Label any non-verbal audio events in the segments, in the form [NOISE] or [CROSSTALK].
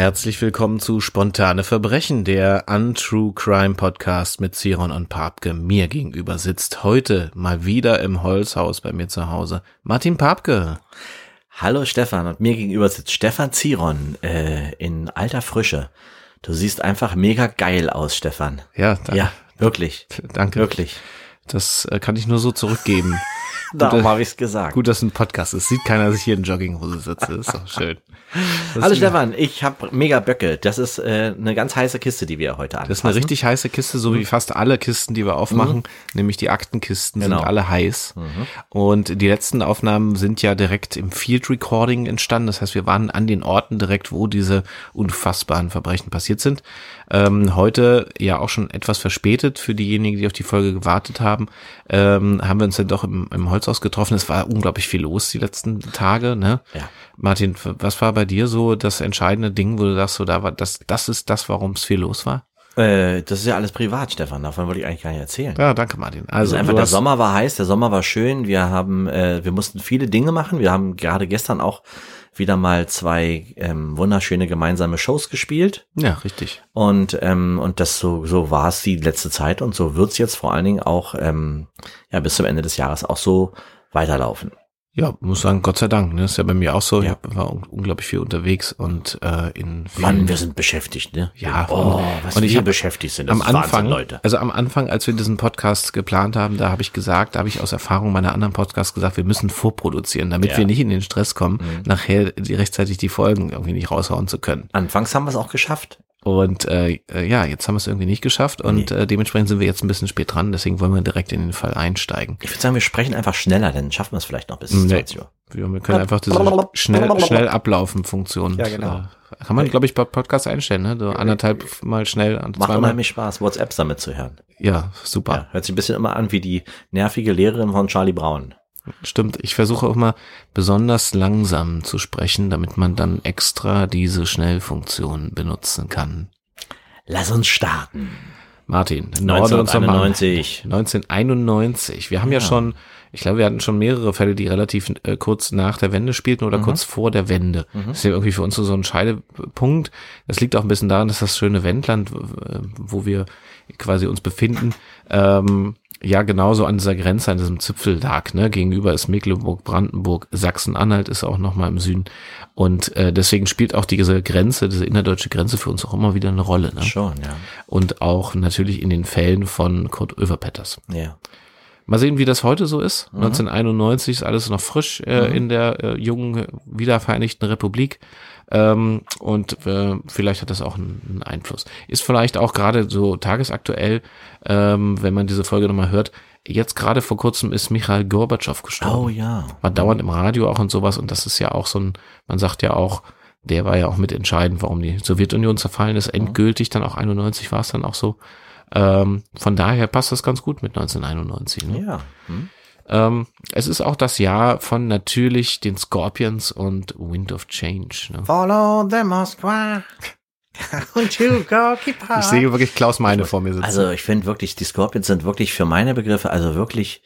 Herzlich willkommen zu Spontane Verbrechen, der Untrue Crime Podcast mit Ziron und Papke. Mir gegenüber sitzt heute mal wieder im Holzhaus bei mir zu Hause Martin Papke. Hallo Stefan und mir gegenüber sitzt Stefan Ziron äh, in alter Frische. Du siehst einfach mega geil aus, Stefan. Ja, da, Ja, wirklich. danke. Wirklich. Das äh, kann ich nur so zurückgeben. [LAUGHS] [LAUGHS] Darum habe ich's gesagt. Gut, dass ein Podcast ist. Sieht keiner, dass ich hier in Jogginghose sitze. Ist doch schön. [LAUGHS] Das Hallo Stefan, ich habe mega Böcke. Das ist äh, eine ganz heiße Kiste, die wir heute anfassen. Das ist eine richtig heiße Kiste, so wie fast alle Kisten, die wir aufmachen, nämlich die Aktenkisten Genau. sind alle heiß. Und die letzten Aufnahmen sind ja direkt im Field Recording entstanden. Das heißt, wir waren an den Orten direkt, wo diese unfassbaren Verbrechen passiert sind. Ähm, heute ja auch schon etwas verspätet für diejenigen, die auf die Folge gewartet haben, ähm, haben wir uns dann doch im, im Holzhaus getroffen. Es war unglaublich viel los die letzten Tage. Ne? Ja. Martin, was war bei dir so das entscheidende Ding, wo du sagst, so da war das, das ist das, warum es viel los war? Äh, das ist ja alles privat, Stefan. Davon wollte ich eigentlich gar nicht erzählen. Ja, danke Martin. Also Also einfach der Sommer war heiß, der Sommer war schön. Wir haben, äh, wir mussten viele Dinge machen. Wir haben gerade gestern auch wieder mal zwei ähm, wunderschöne gemeinsame Shows gespielt. Ja, richtig. Und, ähm, und das so, so war es die letzte Zeit und so wird's jetzt vor allen Dingen auch ähm, ja, bis zum Ende des Jahres auch so weiterlaufen. Ja, muss sagen, Gott sei Dank. Ne? ist ja bei mir auch so. Ja. Ich war un unglaublich viel unterwegs und äh, in Mann, wir sind beschäftigt, ne? Ja, oh, und- was und ich wir hab beschäftigt sind, das am ist Wahnsinn, Anfang, Leute. also am Anfang, als wir diesen Podcast geplant haben, da habe ich gesagt, da habe ich aus Erfahrung meiner anderen Podcasts gesagt, wir müssen vorproduzieren, damit Ja. Mhm. wir nicht in den Stress kommen, nachher die, rechtzeitig die Folgen irgendwie nicht raushauen zu können. Anfangs haben wir es auch geschafft. Und äh, äh, ja, jetzt haben wir es irgendwie nicht geschafft und äh, dementsprechend sind wir jetzt ein bisschen spät dran, deswegen wollen wir direkt in den Fall einsteigen. Ich würde sagen, wir sprechen einfach schneller, dann schaffen wir es vielleicht noch bis Nee. 20 Uhr. Wir, wir können einfach diese schnell, schnell ablaufen Funktion. Ja, genau. Äh, kann man, glaube ich, bei Podcasts einstellen, ne? So anderthalb mal schnell und Macht unheimlich Spaß, WhatsApps damit zu hören. Ja, super. Ja, hört sich ein bisschen immer an wie die nervige Lehrerin von Charlie Brown. Stimmt. Ich versuche auch mal besonders langsam zu sprechen, damit man dann extra diese Schnellfunktion benutzen kann. Lass uns starten. Martin, norde uns doch mal an. 1991. 1991. Wir haben ja, Ja. schon, ich glaube, wir hatten schon mehrere Fälle, die relativ äh, kurz nach der Wende spielten oder kurz vor der Wende. Das ist ja irgendwie für uns so so ein Scheidepunkt. Das liegt auch ein bisschen daran, dass das schöne Wendland, wo wir quasi uns befinden, ähm, ja genauso an dieser Grenze, an diesem Zipfel lag. Ne? Gegenüber ist Mecklenburg, Brandenburg, Sachsen-Anhalt ist auch nochmal im Süden. Und äh, deswegen spielt auch diese Grenze, diese innerdeutsche Grenze für uns auch immer wieder eine Rolle. Ne? Schon, ja. Und auch natürlich in den Fällen von Kurt Oeverpetters. Ja. Mal sehen, wie das heute so ist. 1991 ist alles noch frisch äh, in der äh, jungen, wiedervereinigten Republik. Ähm, und äh, vielleicht hat das auch einen, Einfluss. Ist vielleicht auch gerade so tagesaktuell, ähm, wenn man diese Folge nochmal hört. Jetzt gerade vor kurzem ist Michael Gorbatschow gestorben. Oh ja. War dauernd im Radio auch und sowas. Und das ist ja auch so ein, man sagt ja auch, der war ja auch mitentscheidend, warum die Sowjetunion zerfallen ist. Endgültig dann auch 91 war es dann auch so. Ähm, von daher passt das ganz gut mit 1991. Ne? Ja. Hm? Ähm, es ist auch das Jahr von natürlich den Scorpions und Wind of Change. Ne? Follow the Moskwa. Und you go keep Ich sehe wirklich Klaus Meine vor mir sitzen. Also ich finde wirklich, die Scorpions sind wirklich für meine Begriffe, also wirklich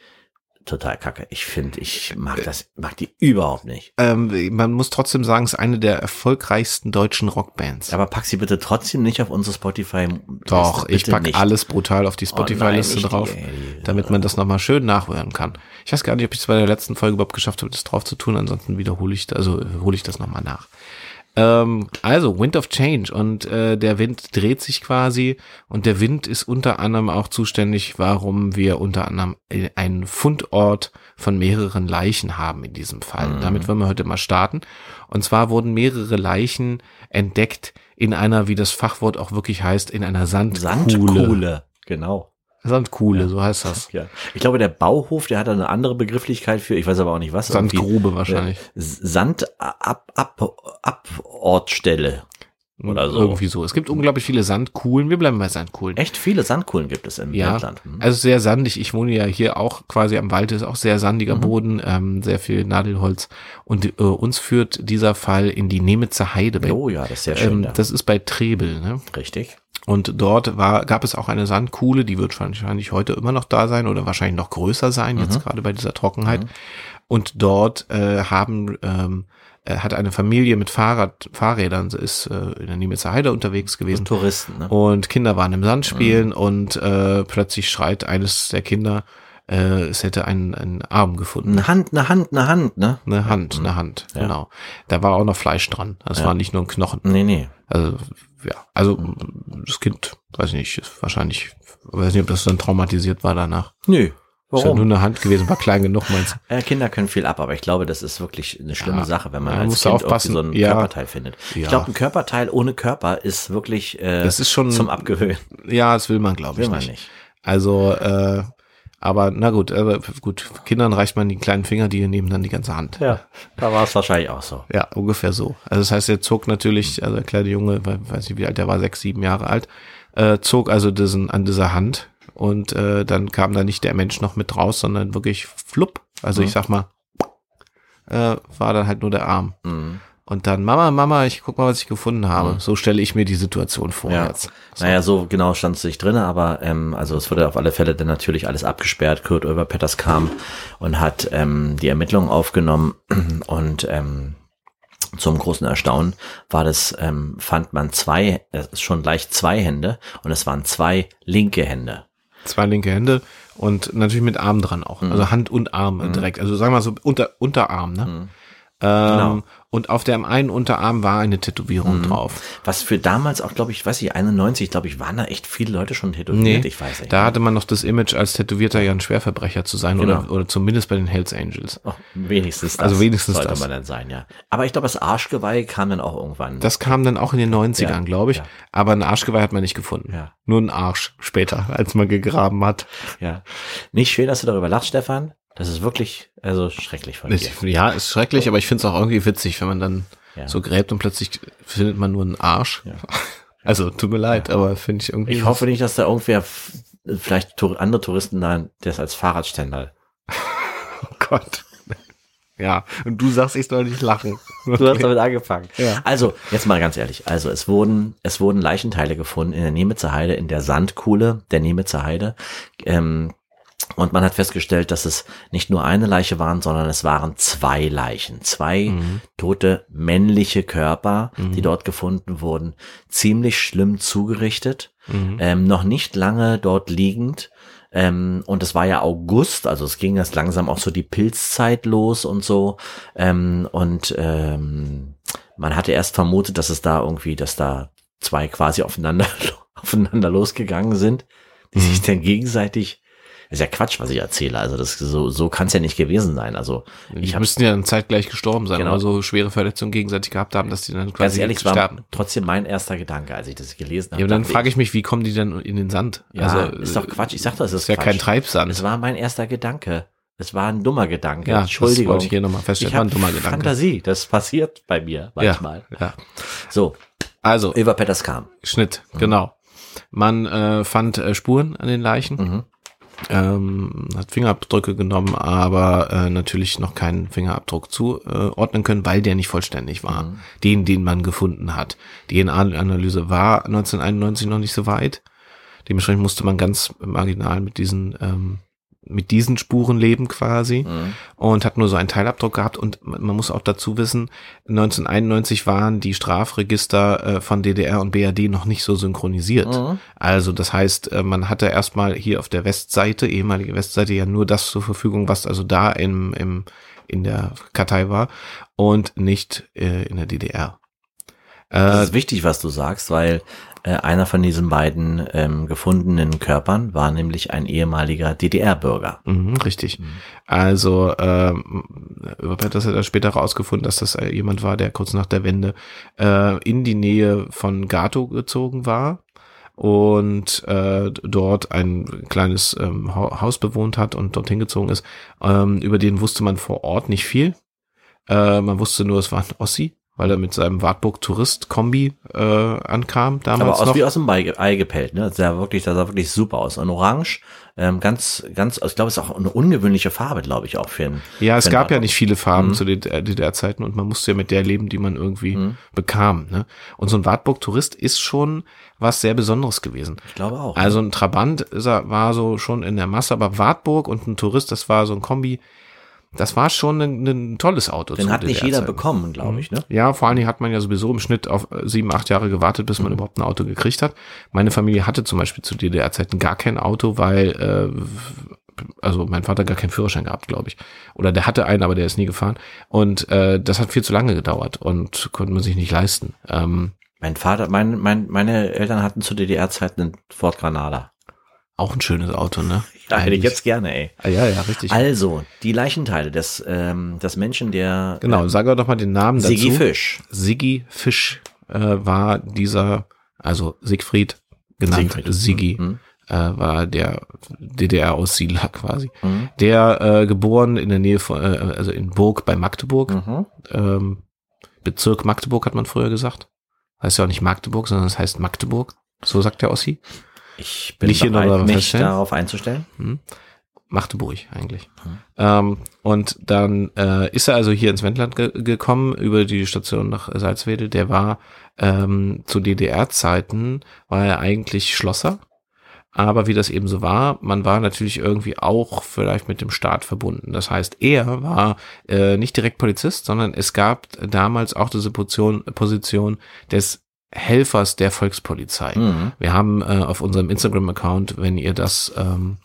total kacke. Ich finde, ich mag das, mag die überhaupt nicht. ähm, man muss trotzdem sagen, es ist eine der erfolgreichsten deutschen Rockbands. Aber pack sie bitte trotzdem nicht auf unsere Spotify. Doch, ich pack nicht. alles brutal auf die Oh Spotify-Liste die, drauf, ey, damit man das nochmal schön nachhören kann. Ich weiß gar nicht, ob ich es bei der letzten Folge überhaupt geschafft habe, das drauf zu tun. Ansonsten wiederhole ich, also äh, hole ich das nochmal nach. Ähm, also Wind of Change und äh, der Wind dreht sich quasi und der Wind ist unter anderem auch zuständig, warum wir unter anderem einen Fundort von mehreren Leichen haben in diesem Fall. Damit wollen wir heute mal starten. Und zwar wurden mehrere Leichen entdeckt in einer, wie das Fachwort auch wirklich heißt, in einer Sandkuhle. Sandkuhle. Genau. Sandkuhle, so heißt das. Ja. Ich glaube, der Bauhof, der hat da eine andere Begrifflichkeit für, ich weiß aber auch nicht was. Sandgrube wahrscheinlich. äh, Sand ab, ab, Abortstelle. Oder so. Irgendwie so. Es gibt unglaublich viele Sandkuhlen. Wir bleiben bei Sandkuhlen. Echt viele Sandkuhlen gibt es im Ja, Wendland. Hm. also sehr sandig. Ich wohne ja hier auch quasi am Wald, ist auch sehr Mhm. sandiger Boden, ähm, sehr viel Nadelholz. Und äh, uns führt dieser Fall in die Nemitzer Heide. Bei, Oh ja, das ist sehr schön. ähm, da. das ist bei Trebel. Ne? Richtig. Und dort war, gab es auch eine Sandkuhle, die wird wahrscheinlich heute immer noch da sein oder wahrscheinlich noch größer sein, Mhm. jetzt gerade bei dieser Trockenheit. Und dort äh, haben ähm, er hat eine Familie mit Fahrrad, Fahrrädern, ist äh, in der Niemitzer Heide unterwegs gewesen. Touristen, ne? Und Kinder waren im Sand spielen und äh, plötzlich schreit eines der Kinder, äh, es hätte einen, einen Arm gefunden. Eine Hand, eine Hand, eine Hand, ne? Eine Hand, eine Hand, Ja. genau. Da war auch noch Fleisch dran. Das Ja. war nicht nur ein Knochen. Nee, nee. Also, ja, also das Kind, weiß ich nicht, ist wahrscheinlich, weiß nicht, ob das dann traumatisiert war danach. Nö. Ist ja nur Warum? eine Hand gewesen, war klein genug, meinst Äh, Kinder können viel ab, aber ich glaube, das ist wirklich eine schlimme Ja. Sache, wenn man Ja, als Kind du irgendwie aufpassen. so einen Ja. Körperteil findet. Ja. Ich glaube, ein Körperteil ohne Körper ist wirklich äh, Das ist schon- zum Abgewöhnen. du? Ja, das will man, glaube Will ich man nicht. nicht. Also, äh, aber na gut, aber gut, Kindern reicht man die kleinen Finger, die nehmen dann die ganze Hand. Ja, da war es wahrscheinlich auch so. Ja, ungefähr so. Also das heißt, er zog natürlich, also der kleine Junge, we- weiß nicht wie alt, der war sechs, sieben Jahre alt, äh, zog also diesen an dieser Hand und äh, dann kam da nicht der Mensch noch mit raus, sondern wirklich flupp. Also ich sag mal, äh, war dann halt nur der Arm. Mhm. Und dann, Mama, Mama, ich guck mal, was ich gefunden habe. So stelle ich mir die Situation vor Ja. jetzt. Naja, so genau stand es nicht drin, aber ähm, also es wurde auf alle Fälle dann natürlich alles abgesperrt. Kurt Oeberpetters kam und hat ähm, die Ermittlungen aufgenommen [CLEARS THROAT] und ähm, zum großen Erstaunen war das, ähm, fand man zwei, ist schon gleich zwei Hände und es waren zwei linke Hände. Zwei linke Hände und natürlich mit Arm dran auch. Also Hand und Arm äh, direkt. Also sagen wir mal so unter, Unterarm, ne? Ähm, Genau. Und auf dem einen Unterarm war eine Tätowierung drauf. Was für damals auch, glaube ich, weiß ich, 91, glaube ich, waren da echt viele Leute schon tätowiert. Nee, ich weiß nicht. da hatte man noch das Image, als Tätowierter ja ein Schwerverbrecher zu sein oder, Genau. oder zumindest bei den Hells Angels. Oh, wenigstens das. Also wenigstens sollte das. man dann sein, ja. Aber ich glaube, das Arschgeweih kam dann auch irgendwann. Das kam dann auch in den 90ern, Ja, glaube ich. ja. Aber ein Arschgeweih hat man nicht gefunden. Ja. Nur ein Arsch später, [LAUGHS] als man gegraben hat. Ja. Nicht schön, dass du darüber lachst, Stefan. Das ist wirklich, also schrecklich von dir. Ich- Ja, ist schrecklich, aber ich finde es auch irgendwie witzig, wenn man dann Ja. so gräbt und plötzlich findet man nur einen Arsch. Ja. [LAUGHS] Also tut mir leid, aber finde ich irgendwie. Ich hoffe nicht, dass da irgendwer, vielleicht andere Touristen da, das als Fahrradständer. [LAUGHS] Oh Gott. Ja, und du sagst, ich soll nicht lachen. [LAUGHS] Du hast damit angefangen. Ja. Also, jetzt mal ganz ehrlich. Also, es wurden, es wurden Leichenteile gefunden in der Nemitzer Heide, in der Sandkuhle der Nemitzer Heide. Ähm, und man hat festgestellt, dass es nicht nur eine Leiche waren, sondern es waren zwei Leichen. Zwei tote männliche Körper, die dort gefunden wurden. Ziemlich schlimm zugerichtet. Ähm, noch nicht lange dort liegend. Ähm, und es war ja August, also es ging jetzt langsam auch so die Pilzzeit los und so. Ähm, und ähm, man hatte erst vermutet, dass es da irgendwie, dass da zwei quasi aufeinander, [LAUGHS] aufeinander losgegangen sind, die sich dann gegenseitig. Ist ja Quatsch, was ich erzähle. Also das so, so kann es ja nicht gewesen sein. Also Die ich habe müssten ja dann zeitgleich gestorben sein, Genau. aber so schwere Verletzungen gegenseitig gehabt haben, dass die dann ganz quasi ehrlich, es war sterben. trotzdem mein erster Gedanke, als ich das gelesen habe. Ja, aber dann frage ich mich, wie kommen die dann in den Sand? Ja, also, ist doch Quatsch. Ich sag doch, es ist, ist ja Quatsch. kein Treibsand. Es war mein erster Gedanke. Es war ein dummer Gedanke. Ja, das Entschuldigung. wollte ich hier nochmal feststellen. Ich War ein dummer Gedanke. Fantasie. Das passiert bei mir manchmal. Ja, ja. So, Also, Eva Petters kam. Schnitt, genau. Man äh, fand äh, Spuren an den Leichen, Mhm. Ähm, hat Fingerabdrücke genommen, aber äh, natürlich noch keinen Fingerabdruck zuordnen können, weil der nicht vollständig war. Mhm. Den, den man gefunden hat. Die DNA-Analyse war 1991 noch nicht so weit. Dementsprechend musste man ganz marginal mit diesen ähm, mit diesen Spuren leben quasi Mhm. und hat nur so einen Teilabdruck gehabt und man muss auch dazu wissen, 1991 waren die Strafregister äh, von DDR und BRD noch nicht so synchronisiert. Mhm. Also das heißt, äh, man hatte erstmal hier auf der Westseite, ehemalige Westseite, ja nur das zur Verfügung, was also da im, im, in der Kartei war und nicht äh, in der DDR. Das Äh, ist wichtig, was du sagst, weil äh, einer von diesen beiden ähm, gefundenen Körpern war nämlich ein ehemaliger DDR-Bürger. Mhm, richtig. Also ähm, Peters hat er später rausgefunden, dass das äh, jemand war, der kurz nach der Wende äh, in die Nähe von Gato gezogen war und äh, dort ein kleines ähm, Ha- Haus bewohnt hat und dorthin gezogen ist. Ähm, über den wusste man vor Ort nicht viel. Äh, man wusste nur, es war ein Ossi, weil er mit seinem Wartburg-Tourist-Kombi äh, ankam damals Aber aus noch. wie aus dem Ei, Ei gepellt, ne? Das sah wirklich, das sah wirklich super aus. Und orange, ähm, ganz, ganz, ich glaube, es ist auch eine ungewöhnliche Farbe, glaube ich, auch für einen. Ja, es gab ja Wartburg. nicht viele Farben Mhm. zu DDR-Zeiten und man musste ja mit der leben, die man irgendwie Mhm. bekam. Ne? Und so ein Wartburg-Tourist ist schon was sehr Besonderes gewesen. Ich glaube auch. Also ein Trabant er, war so schon in der Masse, aber Wartburg und ein Tourist, das war so ein Kombi. Das war schon ein, ein tolles Auto. Den hat nicht jeder bekommen, glaube ich, ne? Ja, vor allen Dingen hat man ja sowieso im Schnitt auf äh, sieben, acht Jahre gewartet, bis man Mhm. überhaupt ein Auto gekriegt hat. Meine Familie hatte zum Beispiel zu DDR-Zeiten gar kein Auto, weil, äh, also mein Vater gar keinen Führerschein gehabt, glaube ich. Oder der hatte einen, aber der ist nie gefahren. Und äh, das hat viel zu lange gedauert und konnte man sich nicht leisten. Ähm, Mein Vater, mein, mein, meine Eltern hatten zu DDR-Zeiten einen Ford Granada. Auch ein schönes Auto, ne? Ja, hätte ich jetzt gerne, ey. Ah, Ja, ja, richtig. Also, die Leichenteile des, ähm, des Menschen, der genau, ähm, sag doch mal den Namen dazu. Sigi Fisch. Siggi Fisch äh, war dieser, also Siegfried genannt, Siegfried. Siggi, Mhm. äh, war der DDR-Aussiedler quasi. Mhm. Der äh, geboren in der Nähe von, äh, also in Burg bei Magdeburg, Mhm. ähm, Bezirk Magdeburg hat man früher gesagt. Heißt ja auch nicht Magdeburg, sondern es heißt Magdeburg. So sagt der Ossi. Ich bin Nicht hier bereit, mich darauf einzustellen. Magdeburg eigentlich. Mhm. Ähm, und dann äh, ist er also hier ins Wendland ge gekommen über die Station nach Salzwedel. Der war ähm, zu DDR-Zeiten war er eigentlich Schlosser. Aber wie das eben so war, man war natürlich irgendwie auch vielleicht mit dem Staat verbunden. Das heißt, er war äh, nicht direkt Polizist, sondern es gab damals auch diese Position, Position des Helfers der Volkspolizei. Mhm. Wir haben äh, auf unserem Instagram-Account, wenn ihr das, ähm,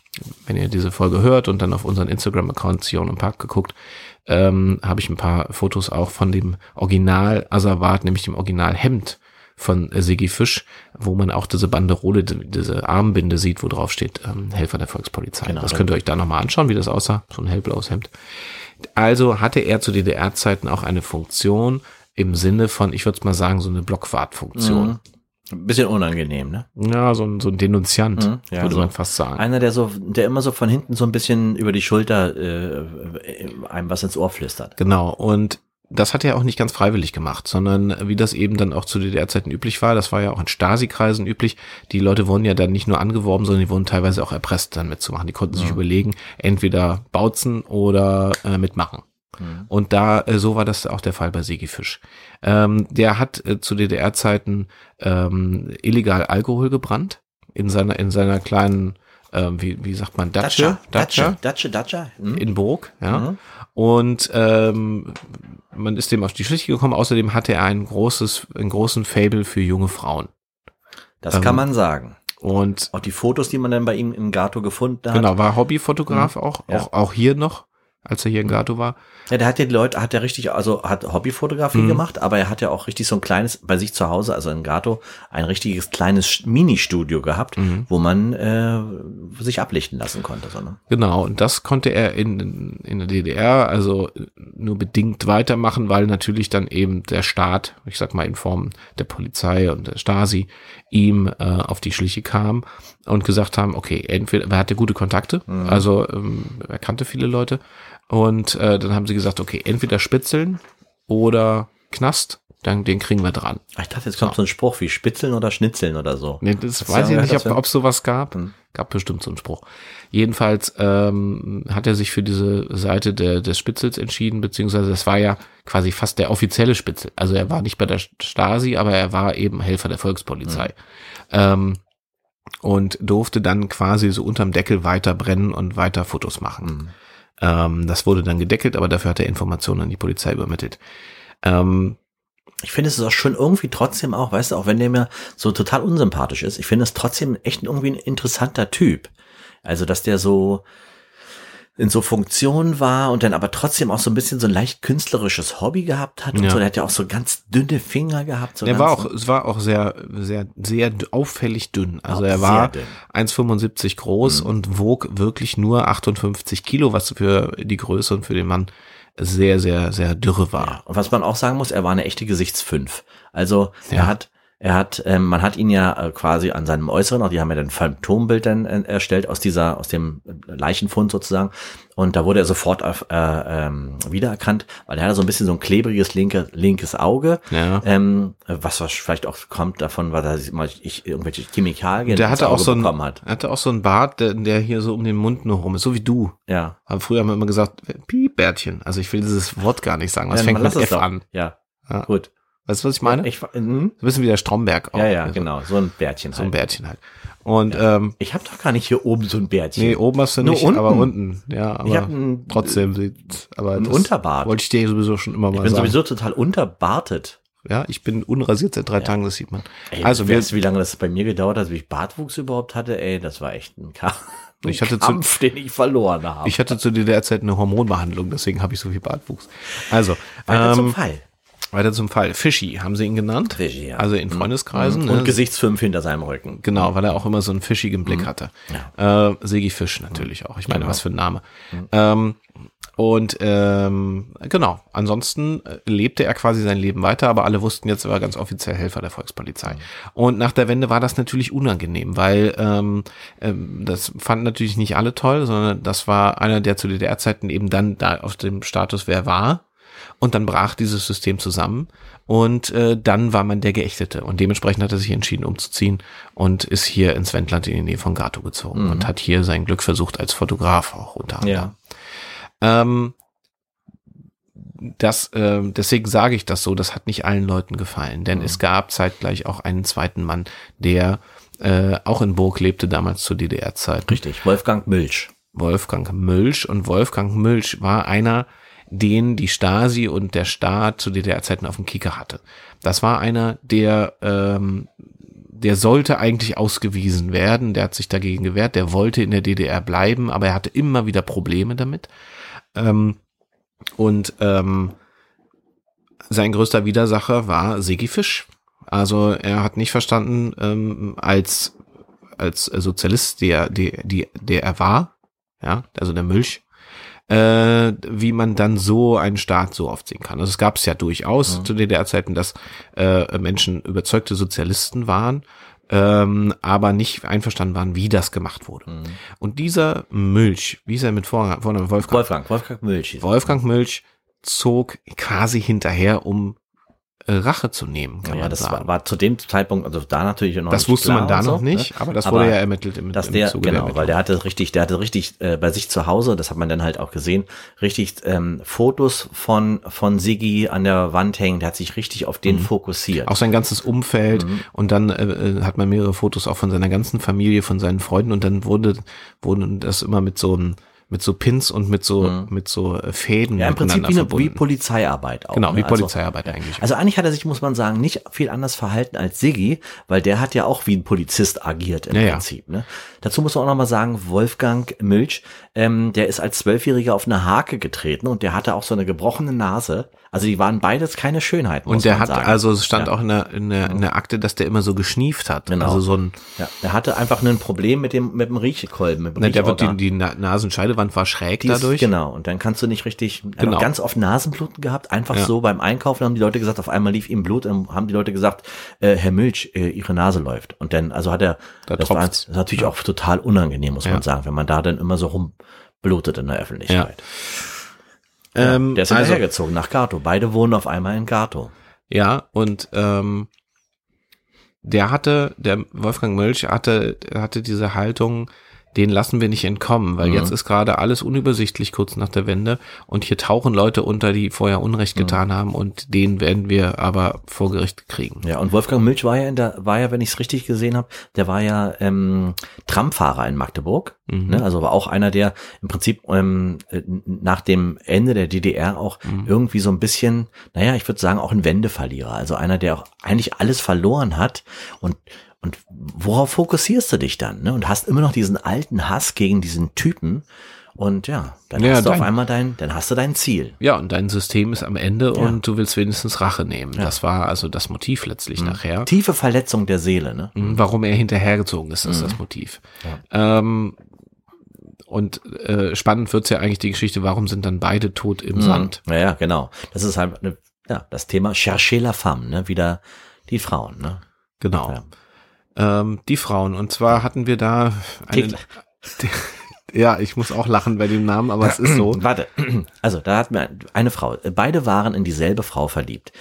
wenn ihr diese Folge hört und dann auf unseren Instagram-Account Zion und Park geguckt, ähm, habe ich ein paar Fotos auch von dem Original Asservat, nämlich dem Original Hemd von äh, Sigi Fisch, wo man auch diese Banderole, die- diese Armbinde sieht, wo drauf steht, ähm, Helfer der Volkspolizei. Genau. das könnt ihr euch da nochmal anschauen, wie das aussah, so ein hellblaues Hemd. Also hatte er zu DDR-Zeiten auch eine Funktion im Sinne von, ich würde mal sagen, so eine Blockwartfunktion. Mhm. Ein bisschen unangenehm, ne? Ja, so ein, so ein Denunziant, Mhm, ja, würde so. man fast sagen. Einer, der so, der immer so von hinten so ein bisschen über die Schulter äh, einem was ins Ohr flüstert. Genau. Und das hat er auch nicht ganz freiwillig gemacht, sondern wie das eben dann auch zu DDR-Zeiten üblich war, das war ja auch in Stasi-Kreisen üblich. Die Leute wurden ja dann nicht nur angeworben, sondern die wurden teilweise auch erpresst, dann mitzumachen. Die konnten sich Ja. überlegen, entweder bautzen oder äh, mitmachen. Mhm. Und da, äh, so war das auch der Fall bei Sigi Fisch. Ähm, der hat äh, zu DDR-Zeiten ähm, illegal Alkohol gebrannt in seiner, in seiner kleinen, ähm, wie, wie sagt man, Datsche? Datsche, Datsche, Datsche. Mhm. in Burg, ja. Mhm. Und ähm, man ist dem auf die Schliche gekommen. Außerdem hatte er ein großes, einen großen Fable für junge Frauen. Das Ähm, kann man sagen. Und Auch die Fotos, die man dann bei ihm im Gato gefunden hat. genau, war Hobbyfotograf auch, Ja. auch, auch hier noch, als er hier in Gato war. Ja, der hat ja die Leute, hat ja richtig, also hat Hobbyfotografie Mhm. gemacht, aber er hat ja auch richtig so ein kleines, bei sich zu Hause, also in Gato, ein richtiges kleines Mini-Studio gehabt, Mhm. wo man äh, sich ablichten lassen konnte. Sondern. Genau, und das konnte er in, in der DDR also nur bedingt weitermachen, weil natürlich dann eben der Staat, ich sag mal in Form der Polizei und der Stasi, ihm äh, auf die Schliche kam und gesagt haben, okay, entweder, er hatte gute Kontakte, Mhm. also ähm, er kannte viele Leute und äh, dann haben sie gesagt, okay, entweder Spitzeln oder Knast, dann den kriegen wir dran. Ich dachte, jetzt kommt so ein Spruch wie Spitzeln oder Schnitzeln oder so. Nee, das, Das weiß ich nicht, ob es sowas gab. Hm. Gab bestimmt so einen Spruch. Jedenfalls ähm, hat er sich für diese Seite der, des Spitzels entschieden, beziehungsweise das war ja quasi fast der offizielle Spitzel. Also er war nicht bei der Stasi, aber er war eben Helfer der Volkspolizei. Ähm, und durfte dann quasi so unterm Deckel weiter brennen und weiter Fotos machen. Mhm. Ähm, das wurde dann gedeckelt, aber dafür hat er Informationen an die Polizei übermittelt. Ähm, Ich finde es auch schon irgendwie trotzdem auch, weißt du, auch wenn der mir so total unsympathisch ist, ich finde es trotzdem echt irgendwie ein interessanter Typ. Also, dass der so in so Funktion war und dann aber trotzdem auch so ein bisschen so ein leicht künstlerisches Hobby gehabt hat und Ja. so. Der hat ja auch so ganz dünne Finger gehabt. So der war auch, es war auch sehr, sehr, sehr auffällig dünn. Also er war dünn. 1,75 groß und wog wirklich nur 58 Kilo, was für die Größe und für den Mann sehr, sehr, sehr dürre war. Ja. Und was man auch sagen muss, er war eine echte Gesichtsfünf. Also Ja. er hat, er hat, ähm, man hat ihn ja äh, quasi an seinem Äußeren, auch die haben ja dann Phantombild dann äh, erstellt aus dieser, aus dem Leichenfund sozusagen. Und da wurde er sofort auf, äh, ähm, wiedererkannt, weil er hatte so ein bisschen so ein klebriges linke, linkes Auge. Ja. Ähm, was, was vielleicht auch kommt davon, weil er mal ich, irgendwelche Chemikalien Der hatte auch so ein, hat. hatte auch so einen Bart, der, der hier so um den Mund nur rum ist, so wie du. Ja. Aber früher haben wir immer gesagt, Piepbärtchen. Also ich will dieses Wort gar nicht sagen. Was Ja, fängt mit F doch. an? Ja. Ja. Gut. Weißt du, was ich meine? Ich, hm? so ein bisschen wie der Stromberg auch. ja, ja, Also genau. So ein Bärtchen So ein halt. Bärtchen halt. Und ähm, Ich habe doch gar nicht hier oben so ein Bärtchen. nee, oben hast du Nur nicht, unten. aber unten. Ja, aber Ich hab ein- trotzdem aber ein Unterbart. Wollte ich dir sowieso schon immer mal ich bin sagen. sowieso total unterbartet. ja, ich bin unrasiert seit drei Tagen, das sieht man. Ey, also wir, weißt du, wie lange das bei mir gedauert hat, wie ich Bartwuchs überhaupt hatte? Ey, das war echt ein, Ka [LAUGHS] ein Ich hatte zu- Kampf, den ich verloren habe. ich hatte zu DDR-Zeit eine Hormonbehandlung, deswegen habe ich so viel Bartwuchs. Also, Weiter zum ähm, Fall. Weiter zum Fall. Fischi, haben sie ihn genannt? Fischi, ja. Mhm. Also in Freundeskreisen. Und ne? Gesichtsfünf hinter seinem Rücken. Genau, weil er auch immer so einen fischigen Blick hatte. Äh, Segi Fisch natürlich auch. Ich meine, was für ein Name. Ähm, und ähm, genau, ansonsten äh, lebte er quasi sein Leben weiter, aber alle wussten jetzt, er war ganz offiziell Helfer der Volkspolizei. Und nach der Wende war das natürlich unangenehm, weil ähm, ähm, das fanden natürlich nicht alle toll, sondern das war einer, der zu DDR-Zeiten eben dann da auf dem Status, wer war. Und dann brach dieses System zusammen und äh, dann war man der Geächtete. Und dementsprechend hat er sich entschieden umzuziehen und ist hier ins Wendland in die Nähe von Gato gezogen und hat hier sein Glück versucht als Fotograf auch unter anderem. Ja. Ähm, das, äh, deswegen sage ich das so, das hat nicht allen Leuten gefallen, denn es gab zeitgleich auch einen zweiten Mann, der äh, auch in Burg lebte, damals zur DDR-Zeit. Richtig. Wolfgang Milch. Wolfgang Milch. Und Wolfgang Milch war einer, den die Stasi und der Staat zu DDR-Zeiten auf dem Kicker hatte. Das war einer, der, ähm, der sollte eigentlich ausgewiesen werden. Der hat sich dagegen gewehrt. Der wollte in der DDR bleiben, aber er hatte immer wieder Probleme damit. Ähm, und ähm, sein größter Widersacher war Sigi Fisch. Also er hat nicht verstanden, ähm, als als Sozialist, der, der, der er war, ja, also der Milch, äh, wie man dann so einen Staat so aufziehen kann. Also es gab es ja durchaus Ja. zu DDR-Zeiten, dass äh, Menschen überzeugte Sozialisten waren, ähm, aber nicht einverstanden waren, wie das gemacht wurde. Mhm. Und dieser Milch, wie ist er mit Vor- Vornamen Wolfgang? Wolfgang. Wolfgang Milch. Wolfgang Milch zog quasi hinterher, um Rache zu nehmen, kann Ja, man das sagen. war, war zu dem Zeitpunkt, also da natürlich noch das nicht wusste man da noch so, nicht, ne? aber das Aber wurde ja ermittelt im, dass im der, Zuge der genau, weil der hatte richtig, der hatte richtig äh, bei sich zu Hause, das hat man dann halt auch gesehen, richtig ähm, Fotos von von Sigi an der Wand hängen. Der hat sich richtig auf den fokussiert. Mhm. auch sein ganzes Umfeld Mhm. und dann äh, äh, hat man mehrere Fotos auch von seiner ganzen Familie, von seinen Freunden und dann wurde wurde das immer mit so einem mit so Pins und mit so mit so äh, Fäden Mhm. ja, im Prinzip wie, eine, wie. Polizeiarbeit auch. Genau, wie ne? Also- Polizeiarbeit eigentlich. Also eigentlich hat er sich, muss man sagen, nicht viel anders verhalten als Siggi, weil der hat ja auch wie ein Polizist agiert im Ja. Prinzip. Ne? Dazu muss man auch nochmal sagen, Wolfgang Milch, ähm, der ist als Zwölfjähriger auf eine Hake getreten und der hatte auch so eine gebrochene Nase. Also die waren beides keine Schönheit, muss und der hat sagen. also es stand Ja. auch in der, in der in der Akte, dass der immer so geschnieft hat. Genau. Also so ein Ja, der hatte einfach ein Problem mit dem, mit dem Riechkolben, mit dem ne, der wird die, die Na- Nasenscheidewand war schräg Die ist- dadurch. Genau, und dann kannst du nicht richtig, Genau. ganz oft Nasenbluten gehabt, einfach Ja. so beim Einkaufen haben die Leute gesagt, auf einmal lief ihm Blut, und haben die Leute gesagt, äh, Herr Milch, äh, Ihre Nase läuft. Und dann, also hat er, Da das war das natürlich auch total unangenehm, muss Ja. man sagen, wenn man da dann immer so rumblutet in der Öffentlichkeit. Ähm, Der ist also, nach Gato. Beide wohnen auf einmal in Gato. Ja, und ähm, der hatte, der Wolfgang Mölch hatte, hatte diese Haltung, den lassen wir nicht entkommen, weil Mhm. jetzt ist gerade alles unübersichtlich kurz nach der Wende und hier tauchen Leute unter, die vorher Unrecht Mhm. getan haben und den werden wir aber vor Gericht kriegen. Ja, und Wolfgang Milch war ja in der, war ja, wenn ich es richtig gesehen habe, der war ja ähm, Tramfahrer in Magdeburg. Mhm. Ne? Also war auch einer, der im Prinzip ähm, äh, nach dem Ende der DDR auch Mhm. irgendwie so ein bisschen, naja, ich würde sagen, auch ein Wendeverlierer. Also einer, der auch eigentlich alles verloren hat und und worauf fokussierst du dich dann? Ne? Und hast immer noch diesen alten Hass gegen diesen Typen. Und ja, dann Ja, hast du auf dein- einmal dein, dann hast du dein Ziel. Ja, und dein System ist am Ende Ja. und du willst wenigstens Rache nehmen. Das war also das Motiv letztlich nachher. Tiefe Verletzung der Seele, ne? Mhm, Warum er hinterhergezogen ist, ist das Motiv. Ähm, und äh, spannend wird's ja eigentlich die Geschichte, warum sind dann beide tot im Sand? Ja, ja, genau. Das ist halt ne, ja, das Thema Cherchez la femme, ne? Wieder die Frauen, ne? Genau. Ähm, die Frauen. Und zwar hatten wir da eine, Thekla. [LAUGHS] Ja, ich muss auch lachen bei dem Namen, aber es ist so. [CLEARS THROAT] Warte, also da hat mir eine Frau, beide waren in dieselbe Frau verliebt.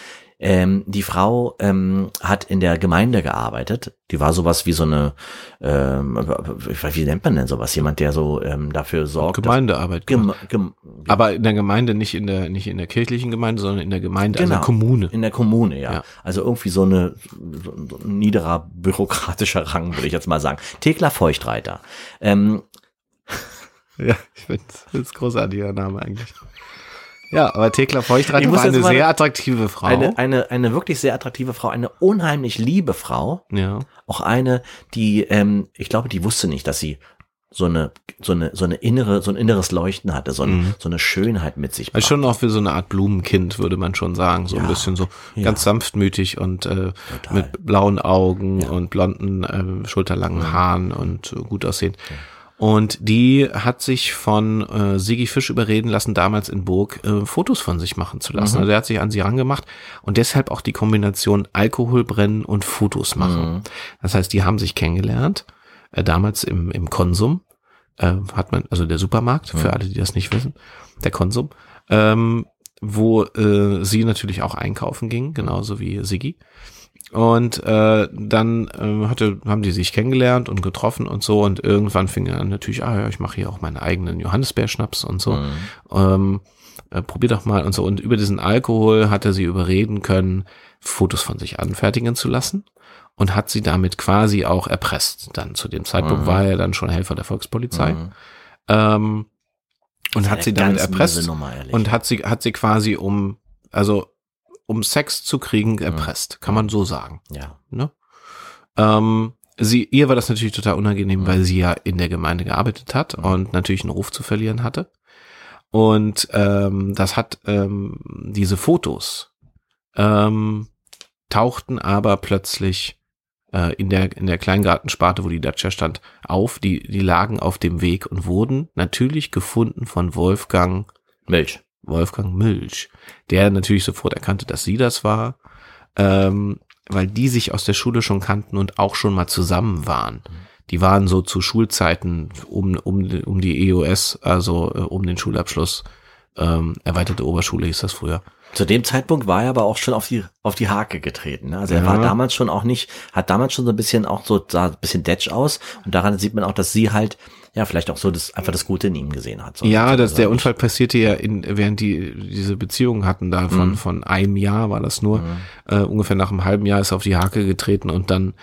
Ähm, die Frau ähm, hat in der Gemeinde gearbeitet. Die war sowas wie so eine, ähm, wie nennt man denn sowas? Jemand, der so ähm, dafür sorgt. Gemeindearbeit. Gem gem Aber in der Gemeinde, nicht in der, nicht in der kirchlichen Gemeinde, sondern in der Gemeinde, also Genau. Kommune. in der Kommune, ja. Ja. Also irgendwie so eine so ein niederer bürokratischer Rang, würde ich jetzt mal sagen. Thekla Feuchtreiter. Ähm, [LAUGHS] Ja, ich finde es großartiger Name eigentlich. Ja, aber Thekla muss war eine sehr attraktive Frau. eine, eine, eine wirklich sehr attraktive Frau, eine unheimlich liebe Frau. ja. Auch eine, die, ähm, ich glaube, die wusste nicht, dass sie so eine, so eine, so eine innere, so ein inneres Leuchten hatte, so, ein, so eine Schönheit mit sich. Also schon auch für so eine Art Blumenkind, würde man schon sagen. So ein Ja, bisschen so ja. ganz sanftmütig und äh, mit blauen Augen und blonden, äh, schulterlangen Haaren und äh, gut aussehen. Und die hat sich von äh, Sigi Fisch überreden lassen, damals in Burg äh, Fotos von sich machen zu lassen. Also er hat sich an sie rangemacht und deshalb auch die Kombination Alkohol brennen und Fotos machen. Das heißt, die haben sich kennengelernt, äh, damals im, im Konsum, äh, hat man, also der Supermarkt, für alle, die das nicht wissen, der Konsum, ähm, wo äh, sie natürlich auch einkaufen ging, genauso wie Sigi. Und äh, dann äh, hatte, haben die sich kennengelernt und getroffen und so und irgendwann fing er an natürlich, ah ja, ich mache hier auch meinen eigenen Johannisbeerschnaps und so. Ähm, äh, probier doch mal und so. Und über diesen Alkohol hat er sie überreden können, Fotos von sich anfertigen zu lassen und hat sie damit quasi auch erpresst. Dann zu dem Zeitpunkt war er dann schon Helfer der Volkspolizei. Ähm, und hat sie damit erpresst Nummer, und hat sie, hat sie quasi um, also um Sex zu kriegen, erpresst. Kann man so sagen. ja. Ne? Ähm, sie, ihr war das natürlich total unangenehm, weil sie ja in der Gemeinde gearbeitet hat und natürlich einen Ruf zu verlieren hatte. Und ähm, das hat ähm, diese Fotos ähm, tauchten aber plötzlich äh, in der in der Kleingartensparte, wo die Dacia stand, auf. Die die lagen auf dem Weg und wurden natürlich gefunden von Wolfgang Milch. Wolfgang Milch, der natürlich sofort erkannte, dass sie das war, ähm, weil die sich aus der Schule schon kannten und auch schon mal zusammen waren. Die waren so zu Schulzeiten um, um, um die EOS, also äh, um den Schulabschluss, ähm, erweiterte Oberschule hieß das früher. Zu dem Zeitpunkt war er aber auch schon auf die, auf die Hake getreten. Ne? Also er Ja. war damals schon auch nicht, hat damals schon so ein bisschen auch so, sah ein bisschen Detsch aus. Und daran sieht man auch, dass sie halt, ja, vielleicht auch so das, einfach das Gute in ihm gesehen hat. So, Ja, das, der. Unfall passierte ja in, während die diese Beziehung hatten, da von, von einem Jahr war das nur. Äh, ungefähr nach einem halben Jahr ist er auf die Hake getreten und dann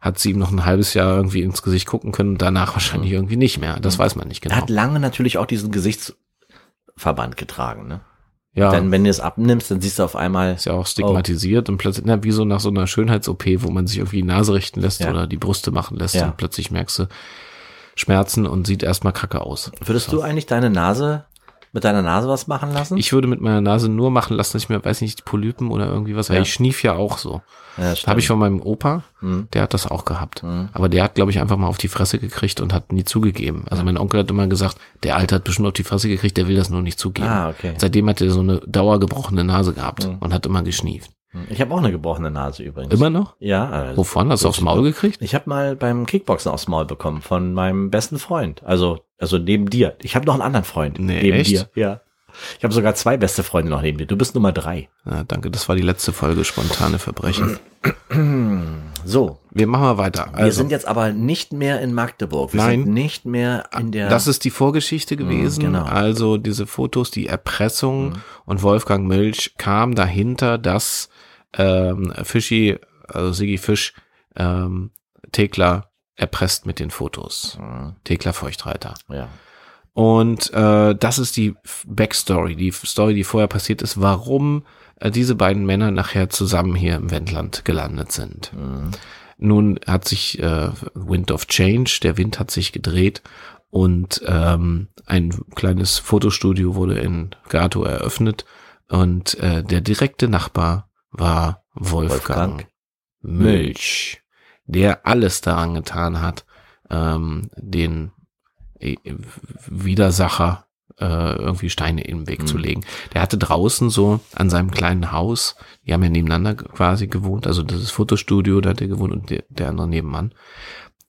hat sie ihm noch ein halbes Jahr irgendwie ins Gesicht gucken können, danach wahrscheinlich irgendwie nicht mehr. Das weiß man nicht Er genau. hat lange natürlich auch diesen Gesichtsverband getragen. Ne? Ja, Dann, wenn du es abnimmst, dann siehst du auf einmal, ist ja auch stigmatisiert und plötzlich, na, wie so nach so einer Schönheits-OP, wo man sich irgendwie die Nase richten lässt Ja. oder die Brüste machen lässt Ja. und plötzlich merkst du Schmerzen und sieht erstmal kacke aus. würdest du eigentlich deine Nase, mit deiner Nase was machen lassen? Ich würde mit meiner Nase nur machen lassen, dass ich mir, weiß nicht, Polypen oder irgendwie was, weil Ja. ich schnief ja auch so. ja, habe ich von meinem Opa, Mhm. der hat das auch gehabt. Aber der hat, glaube ich, einfach mal auf die Fresse gekriegt und hat nie zugegeben. Also mein Onkel hat immer gesagt, der Alte hat bestimmt auf die Fresse gekriegt, der will das nur nicht zugeben. Ah, okay. Seitdem hat er so eine dauergebrochene Nase gehabt und hat immer geschnieft. Ich habe auch eine gebrochene Nase übrigens. Immer noch? Ja. Also Wovon? Hast du aufs Maul gekriegt? Ich habe mal beim Kickboxen aufs Maul bekommen von meinem besten Freund. Also, also neben dir. Ich habe noch einen anderen Freund Nee, neben echt? dir. Ja. Ich habe sogar zwei beste Freunde noch neben dir. Du bist Nummer drei. Ja, danke, das war die letzte Folge spontane Verbrechen. [CLEARS THROAT] So, Wir machen mal weiter. wir Also, sind jetzt aber nicht mehr in Magdeburg. Wir Nein. sind nicht mehr in der. das ist die Vorgeschichte gewesen. genau. Also diese Fotos, die Erpressung und Wolfgang Milch kam dahinter, dass ähm, Fischi, also Sigi Fisch, ähm, Thekla erpresst mit den Fotos. Thekla Feuchtreiter. ja. Und äh, das ist die Backstory, die Story, die vorher passiert ist, warum äh, diese beiden Männer nachher zusammen hier im Wendland gelandet sind. Nun hat sich äh, Wind of Change, der Wind hat sich gedreht und ähm, ein kleines Fotostudio wurde in Gato eröffnet und äh, der direkte Nachbar war Wolfgang, Wolfgang Milch, der alles daran getan hat, ähm, den äh, Widersacher äh, irgendwie Steine in den Weg zu legen. Der hatte draußen so an seinem kleinen Haus, die haben ja nebeneinander quasi gewohnt, also das ist Fotostudio, da hat er gewohnt und der, der andere nebenan,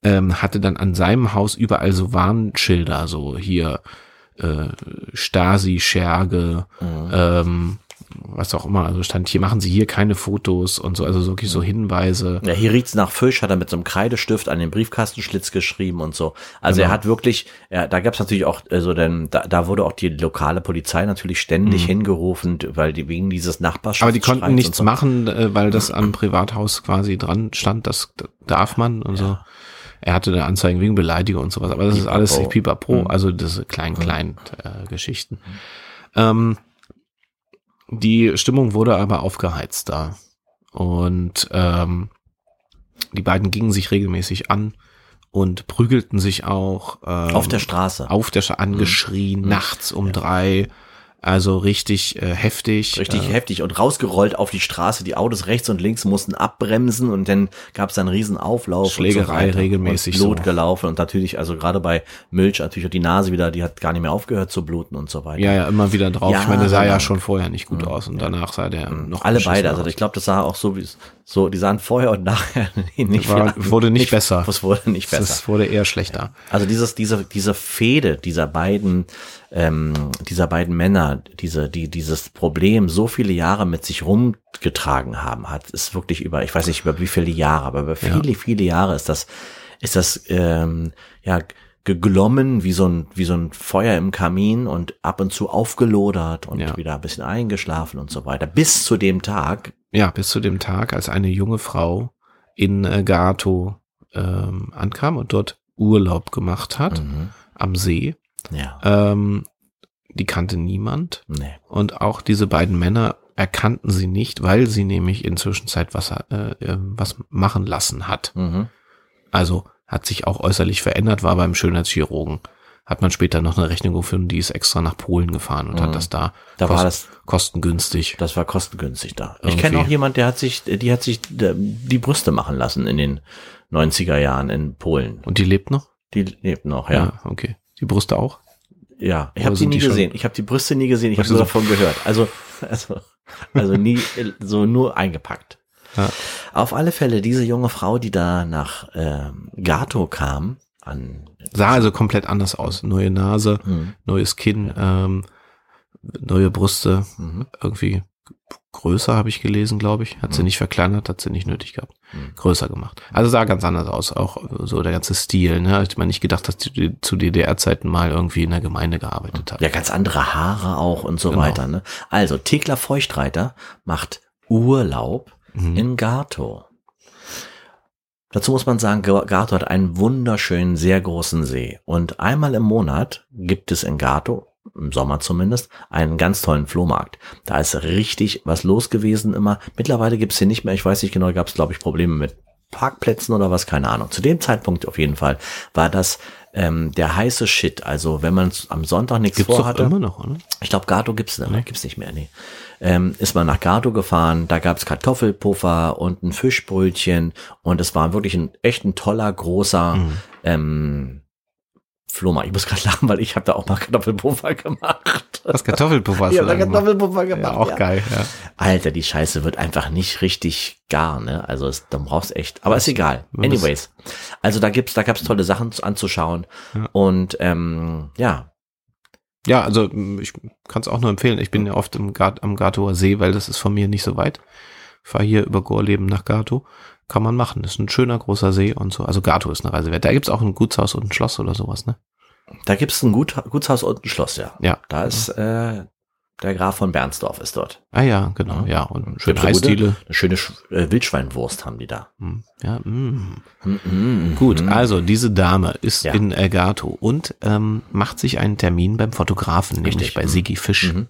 ähm, hatte dann an seinem Haus überall so Warnschilder, so hier äh, Stasi, Scherge, ähm, was auch immer. Also stand hier, machen Sie hier keine Fotos und so, also wirklich so Hinweise. Ja, hier riecht's nach Fisch, hat er mit so einem Kreidestift an den Briefkastenschlitz geschrieben und so. Also Genau. er hat wirklich, ja, da gab's natürlich auch, also denn da, da wurde auch die lokale Polizei natürlich ständig hingerufen, weil die wegen dieses Nachbarschafts Mhm. Aber die konnten nichts so. machen, äh, weil das am Privathaus quasi dran stand, das darf man und so. Er hatte eine Anzeigen wegen Beleidigung und sowas, aber das ist alles Pipapo. pipapo, Mhm. also diese kleinen, kleinen äh, Geschichten. Ähm, die Stimmung wurde aber aufgeheizt da. Und ähm, die beiden gingen sich regelmäßig an und prügelten sich auch ähm, Auf der Straße. auf der Sch angeschrien, nachts um drei. Also richtig äh, heftig. Richtig äh, heftig und rausgerollt auf die Straße. Die Autos rechts und links mussten abbremsen und dann gab es einen riesen Auflauf. Schlägerei und so regelmäßig Und Blut so. gelaufen und natürlich, also gerade bei Milch natürlich auch die Nase wieder, die hat gar nicht mehr aufgehört zu bluten und so weiter. Ja, ja, immer wieder drauf. Ja, ich meine, der sah ja genau. schon vorher nicht gut aus und danach sah der noch Alle beide, also aus. ich glaube, das sah auch so wie so, die sahen vorher und nachher [LAUGHS] nicht War, wurde nicht, besser. Es wurde nicht besser. Es wurde eher schlechter. Also dieses, diese, diese Fehde dieser beiden, ähm, dieser beiden Männer, diese, die dieses Problem so viele Jahre mit sich rumgetragen haben, hat, ist wirklich über, ich weiß nicht über wie viele Jahre, aber über viele, viele Jahre ist das, ist das, ähm, ja, geglommen wie so ein, wie so ein Feuer im Kamin und ab und zu aufgelodert und Ja. wieder ein bisschen eingeschlafen und so weiter. Bis zu dem Tag, Ja, bis zu dem Tag, als eine junge Frau in äh, Gato ähm, ankam und dort Urlaub gemacht hat mhm. am See. ja, Ähm, die kannte niemand nee. und auch diese beiden Männer erkannten sie nicht, weil sie nämlich inzwischen Zeit was, äh, äh, was machen lassen hat. Mhm. Also hat sich auch äußerlich verändert, war beim Schönheitschirurgen. Hat man später noch eine Rechnung gefunden, die ist extra nach Polen gefahren und hat das da, Mhm. Da war das- kostengünstig. Das war kostengünstig da. Ich Irgendwie. kenne auch jemand, der hat sich, die hat sich die Brüste machen lassen in den 90er Jahren in Polen. Und die lebt noch? Die lebt noch, ja. okay. Die Brüste auch? Ja, ich habe die sind nie die schon- gesehen. Ich habe die Brüste nie gesehen. Ich habe nur davon gehört. Also, also, also nie, so nur eingepackt. Ja. Auf alle Fälle, diese junge Frau, die da nach ähm, Gato kam, an Sah also komplett anders aus. Neue Nase, hm, neues Kinn, ähm, neue Brüste, mhm. irgendwie größer habe ich gelesen, glaube ich. Hat sie nicht verkleinert, hat sie nicht nötig gehabt. Mhm. Größer gemacht. Also sah ganz anders aus, auch so der ganze Stil. Ne? Hätte man nicht gedacht, dass die zu DDR-Zeiten mal irgendwie in der Gemeinde gearbeitet hat. Ja, ganz andere Haare auch und so Genau. weiter. Ne? Also, Thekla Feuchtreiter macht Urlaub Mhm. in Gato. Dazu muss man sagen, Ga- Gato hat einen wunderschönen, sehr großen See. Und einmal im Monat gibt es in Gato, im Sommer zumindest, einen ganz tollen Flohmarkt. Da ist richtig was los gewesen immer. Mittlerweile gibt es hier nicht mehr, ich weiß nicht genau, gab es glaube ich Probleme mit Parkplätzen oder was, keine Ahnung. Zu dem Zeitpunkt auf jeden Fall war das ähm, der heiße Shit. Also wenn man am Sonntag nichts Gibt's doch vorhatte. immer noch, oder? Ich glaube, Gato gibt's nicht, gibt's nicht mehr, nee. Ähm, ist man nach Gato gefahren, da gab's Kartoffelpuffer und ein Fischbrötchen und es war wirklich ein echt ein toller, großer Mhm. ähm, Flohmarkt. Ich muss gerade lachen, weil ich habe da auch mal Kartoffelpuffer gemacht. Das Kartoffelpuffer hast Ich du. Kartoffelpuffer gemacht. Ja, auch geil, ja. Alter, die Scheiße wird einfach nicht richtig gar, ne? Also es, dann brauchst echt. Aber ist egal. Anyways. Also da gibt's, da gab's tolle Sachen anzuschauen. Ja. Und ähm, ja, Ja, also ich kann es auch nur empfehlen. Ich bin ja oft im Gat am Gatoer See, weil das ist von mir nicht so weit. Fahr hier über Gorleben nach Gato. Kann man machen. Das ist ein schöner großer See und so. Also Gato ist eine Reise wert. Da gibt's auch ein Gutshaus und ein Schloss oder sowas, ne? da gibt's ein Gut, Gutshaus und ein Schloss, ja. Ja. Da ist äh, der Graf von Bernsdorf ist dort. Ah ja, genau. Ja, und schöne eine gute- Eisdiele. Eine schöne Sch- äh, Wildschweinwurst haben die da. Hm, Ja, mm. Mhm. Gut, also diese Dame ist Ja. in Elgato und ähm, macht sich einen Termin beim Fotografen, nämlich Richtig. bei Mhm. Sigi Fisch. Mhm.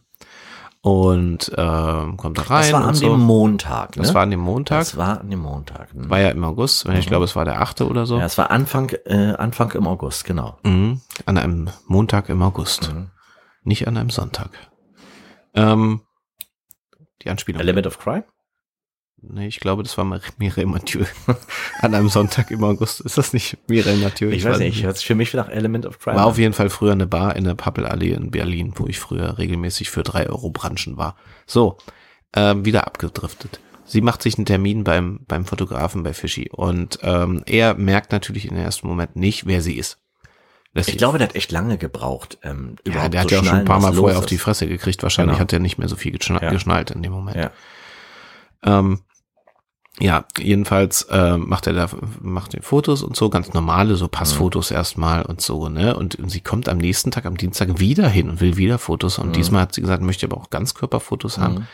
Und ähm, kommt da rein Das war an so. dem Montag. Ne? das war an dem Montag. Das war an dem Montag. ne? war ja im August. Ich glaube, es war der achte oder so. Ja, es war Anfang, äh, Anfang im August, genau. Mhm. An einem Montag im August. Mhm. Nicht an einem Sonntag. Ähm, die Anspielung. Element of Crime? Nee, ich glaube, das war Mir- Mireille Mathieu. [LAUGHS] an einem Sonntag im August. Ist das nicht Mireille Mathieu? Ich, weiß nicht, hört sich für mich nach Element of Crime War auf jeden Fall früher eine Bar in der Pappelallee in Berlin, wo ich früher regelmäßig für drei Euro branchen war. So, ähm, wieder abgedriftet. Sie macht sich einen Termin beim, beim Fotografen bei Fischi und ähm, er merkt natürlich in den ersten Moment nicht, wer sie ist. lässt Ich glaube, der hat echt lange gebraucht. Ähm, ja, der hat ja auch schon ein paar Mal vorher los auf die ist. Fresse gekriegt. Wahrscheinlich Genau. hat er nicht mehr so viel geschna Ja. geschnallt in dem Moment. Ja. Ähm, ja, jedenfalls äh, macht er da macht die Fotos und so, ganz normale, so Passfotos erstmal und so, ne? Und, und sie kommt am nächsten Tag, am Dienstag wieder hin und will wieder Fotos. Und diesmal hat sie gesagt, möchte aber auch Ganzkörperfotos haben.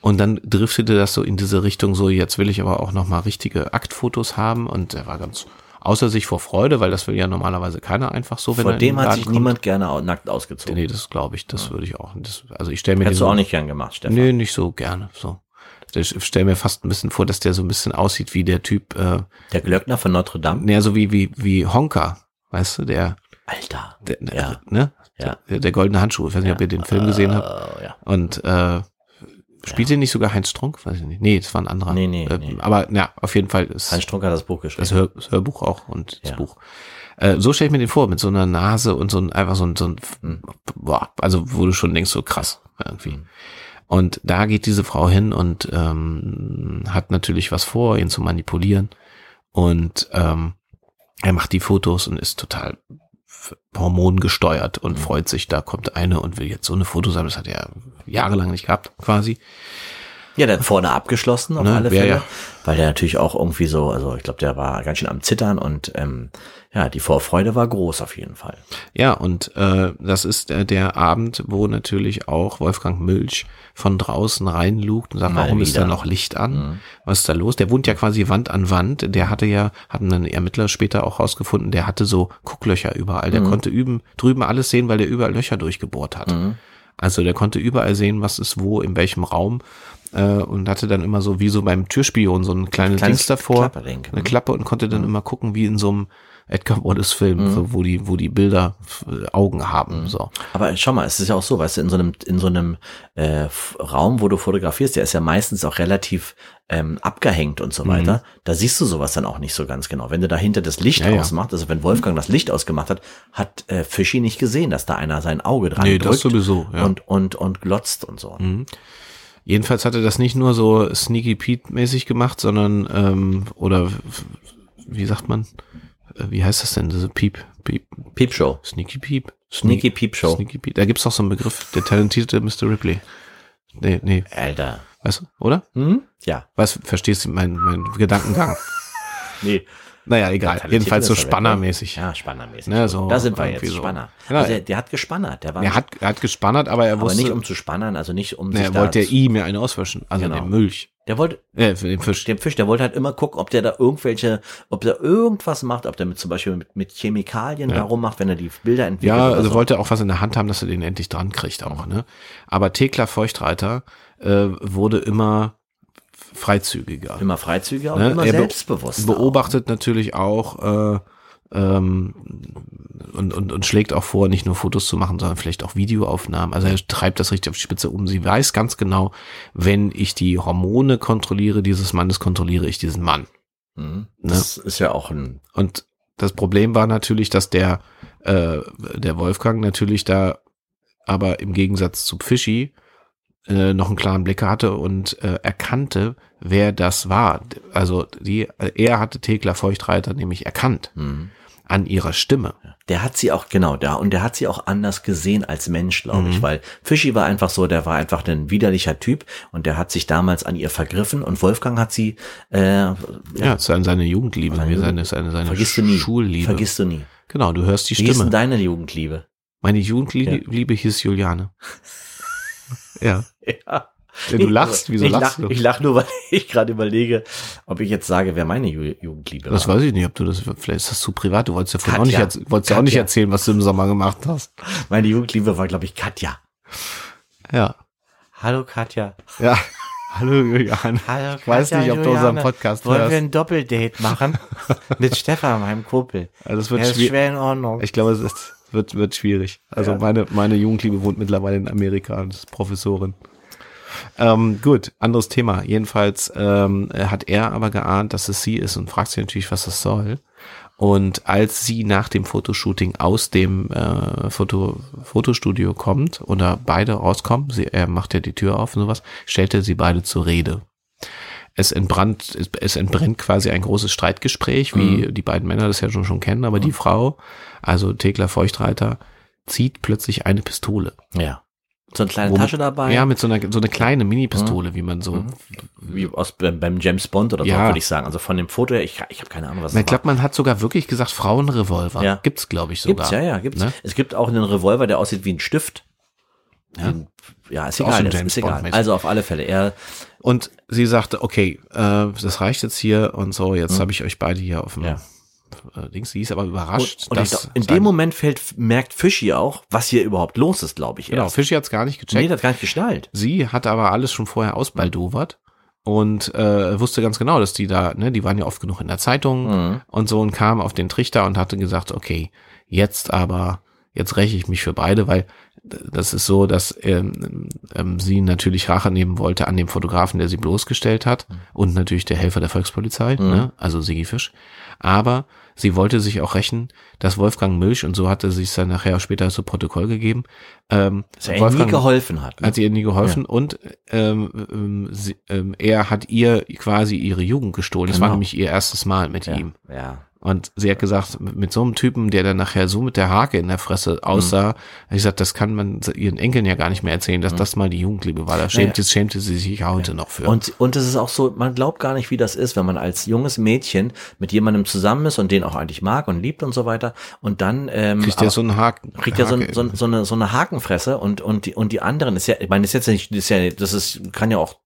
Und dann driftete das so in diese Richtung, so jetzt will ich aber auch nochmal richtige Aktfotos haben. Und er war ganz außer sich vor Freude, weil das will ja normalerweise keiner einfach so, wenn Vor dem den hat sich kommt. niemand gerne nackt ausgezogen. Nee, das glaube ich, das würde ich auch. Das, also ich stelle mir Hättest den du auch nicht gern gemacht, Stefan. Nee, nicht so gerne. So. Ich stelle mir fast ein bisschen vor, dass der so ein bisschen aussieht wie der Typ, äh, Der Glöckner von Notre Dame. naja, so wie, wie, wie Honka, weißt du, der, Alter. der Ja. ne? Ja. Der, der goldene Handschuh. Ich weiß nicht, ob ihr den Film gesehen habt. Äh, ja. Und äh, spielt den nicht sogar Heinz Strunk? Weiß ich nicht. Nee, das war ein anderer. Nee, nee, äh, nee. Aber ja, auf jeden Fall ist Hans Strunk hat das Buch geschrieben. das, Hör, das Hörbuch auch und das Ja. Buch. Äh, so stelle ich mir den vor, mit so einer Nase und so ein, einfach so ein, so ein Hm. boah, also wo du schon denkst, so krass irgendwie. Und da geht diese Frau hin und ähm, hat natürlich was vor, ihn zu manipulieren. Und ähm, er macht die Fotos und ist total hormongesteuert und freut sich, da kommt eine und will jetzt so eine Fotos haben. Das hat er jahrelang nicht gehabt, quasi. Ja, der hat vorne abgeschlossen auf Ne, alle Fälle, ja. weil der natürlich auch irgendwie so, also ich glaube, der war ganz schön am Zittern und ähm, ja, die Vorfreude war groß auf jeden Fall. Ja, und äh, das ist äh, der Abend, wo natürlich auch Wolfgang Milch von draußen reinlugt und sagt, Mal warum ist da wieder. noch Licht an? Was ist da los? Der wohnt ja quasi Wand an Wand. Der hatte ja, hatten dann Ermittler später auch rausgefunden, der hatte so Gucklöcher überall. Der konnte üben, drüben alles sehen, weil der überall Löcher durchgebohrt hat. Also der konnte überall sehen, was ist wo, in welchem Raum. Äh, und hatte dann immer so, wie so beim Türspion, so ein kleines, Kleines Dings davor, Klapperding. eine Klappe und konnte dann immer gucken, wie in so einem Edgar Wallace Film, so, wo die, wo die Bilder äh, Augen haben, so. Aber schau mal, es ist ja auch so, weißt du, in so einem, in so einem äh, Raum, wo du fotografierst, der ist ja meistens auch relativ ähm, abgehängt und Mhm. so weiter. Da siehst du sowas dann auch nicht so ganz genau. Wenn du dahinter das Licht Ja, ausmacht, also wenn Wolfgang das Licht ausgemacht hat, hat äh, Fischi nicht gesehen, dass da einer sein Auge dran Nee, drückt das sowieso, ja. Mhm. und, und, und glotzt und so. Jedenfalls hatte das nicht nur so Sneaky Pete mäßig gemacht, sondern, ähm, oder, wie sagt man, Äh, wie heißt das denn, diese Piep, Piep, Peepshow. Sneaky Peep? Sneaky Peep Show. Sneaky Pete. Da gibt's doch so einen Begriff, der talentierte Mr. Ripley. Nee, nee, Alter. weißt du, oder? Hm? Ja. Was, verstehst du meinen mein Gedankengang? [LAUGHS] Nee. Naja, egal. Jedenfalls so spannermäßig. Ja, spannermäßig. Ne, so da sind wir jetzt, so. Spanner. Ja. Also der, der hat gespannert. Der war Er hat, er hat gespannert, aber er aber wusste, nicht um zu spannen, also nicht um ne, er wollte zu- ihm ja eine auswischen, also Genau. den Milch. Der wollte, Äh, für den Fisch. dem Fisch, der wollte halt immer gucken, ob der da irgendwelche, ob der irgendwas macht, ob der mit zum Beispiel mit, mit Chemikalien da rummacht, wenn er die Bilder entwickelt. Ja, also so. wollte er auch was in der Hand haben, dass er den endlich dran kriegt auch, ne? Aber Thekla Feuchtreiter äh, wurde immer freizügiger. immer freizügiger und Ne? immer Er be- selbstbewusst. Beobachtet natürlich auch äh, ähm, und, und, und schlägt auch vor, nicht nur Fotos zu machen, sondern vielleicht auch Videoaufnahmen. Also er treibt das richtig auf die Spitze um. Sie weiß ganz genau, wenn ich die Hormone kontrolliere dieses Mannes, kontrolliere ich diesen Mann. Mhm. Das ist ja auch ein, Und das Problem war natürlich, dass der, äh, der Wolfgang natürlich da aber im Gegensatz zu Fischi äh, noch einen klaren Blick hatte und äh, erkannte, wer das war. Also die, er hatte Thekla Feuchtreiter nämlich erkannt mhm. an ihrer Stimme. der hat sie auch, genau, da, und der hat sie auch anders gesehen als Mensch, glaube Mhm. ich, weil Fischi war einfach so, der war einfach ein widerlicher Typ und der hat sich damals an ihr vergriffen und Wolfgang hat sie, äh, Ja, seine, seine Jugendliebe, Seine wie seine, seine, seine vergisst du nie. Schulliebe. Vergisst du nie. Genau, du hörst die Wie ist denn Stimme. deine Jugendliebe? Meine Jugendliebe hieß Juliane. [LAUGHS] [LAUGHS] Ja. Ja. Du lachst, wieso ich lachst lach, du? Ich lach nur, [LAUGHS] weil ich gerade überlege, ob ich jetzt sage, wer meine Ju Jugendliebe Das war. weiß ich nicht, ob du das, vielleicht ist das zu privat. Du wolltest ja vorhin auch nicht, Katja. wolltest ja auch nicht Katja. erzählen, was du im Sommer gemacht hast. Meine Jugendliebe war, glaube ich, Katja. Ja. Hallo Katja. Ja. [LAUGHS] Hallo Julian. Hallo Ich weiß nicht, ob du unseren Podcast Wollen wir hörst. ein Doppeldate machen? Mit Stefan, meinem Kumpel. Also das wird Ja, ist schwierig. schwer in Ordnung. Ich glaube, es ist, wird, wird schwierig. Also Ja. meine, meine Jugendliebe wohnt mittlerweile in Amerika und ist Professorin. Ähm, gut, anderes Thema. Jedenfalls ähm, hat er aber geahnt, dass es sie ist und fragt sich natürlich, was das soll. Und als sie nach dem Fotoshooting aus dem äh, Foto, Fotostudio kommt oder beide rauskommen, sie, er macht ja die Tür auf und sowas, stellt er sie beide zur Rede. Es entbrannt, es, es entbrennt quasi ein großes Streitgespräch, wie Mhm. die beiden Männer das ja schon, schon kennen, aber die Frau, also Thekla Feuchtreiter, zieht plötzlich eine Pistole. Ja. So eine kleine Womit- Tasche dabei. Ja, mit so einer, so eine kleine Mini-Pistole, wie man so, wie aus, beim, beim James Bond oder so, Ja. würde ich sagen. Also von dem Foto her, ich, ich habe keine Ahnung, was ich glaube, man hat sogar wirklich gesagt, Frauenrevolver. Ja. Gibt's, glaube ich, sogar. Gibt's, ja, ja, gibt's. Ne? Es gibt auch einen Revolver, der aussieht wie ein Stift. Ja, ja ist Auch egal, jetzt, ist egal. Also auf alle Fälle, er, Und sie sagte, okay, äh, das reicht jetzt hier und so, jetzt habe ich euch beide hier auf dem. Ja. äh, Dings. Sie ist aber überrascht, und, und dass glaub, in dem Moment fällt, merkt Fischi auch, was hier überhaupt los ist, glaube ich. Genau, erst. Fischi hat's gar nicht gecheckt. Nee, hat gar nicht geschnallt. Sie hat aber alles schon vorher ausbaldowert und äh, wusste ganz genau, dass die da, ne, die waren ja oft genug in der Zeitung Mhm. und so und kam auf den Trichter und hatte gesagt, okay, jetzt aber, jetzt räche ich mich für beide, weil das ist so, dass ähm, ähm, sie natürlich Rache nehmen wollte an dem Fotografen, der sie bloßgestellt hat und natürlich der Helfer der Volkspolizei, ne, also Sigi Fisch. Aber sie wollte sich auch rächen, dass Wolfgang Milch, und so hatte sie es dann nachher auch später zu Protokoll gegeben, ähm, Dass er ihm nie geholfen hat. Ne? hat sie ihr nie geholfen und ähm, ähm, sie, ähm, er hat ihr quasi ihre Jugend gestohlen. Das war Genau. nämlich ihr erstes Mal mit ja, ihm. ja. Und sie hat gesagt, mit so einem Typen, der dann nachher so mit der Hake in der Fresse aussah, hat sie gesagt, das kann man ihren Enkeln ja gar nicht mehr erzählen, dass das mal die Jugendliebe war. Da schämte, schämte sie sich heute noch für. Und, und es ist auch so, man glaubt gar nicht, wie das ist, wenn man als junges Mädchen mit jemandem zusammen ist und den auch eigentlich mag und liebt und so weiter. Und dann ähm, kriegt er so einen Haken. kriegt er so, so, so eine so eine Hakenfresse und und die und die anderen ist ja ich meine das ist jetzt nicht das ist ja das ist kann ja auch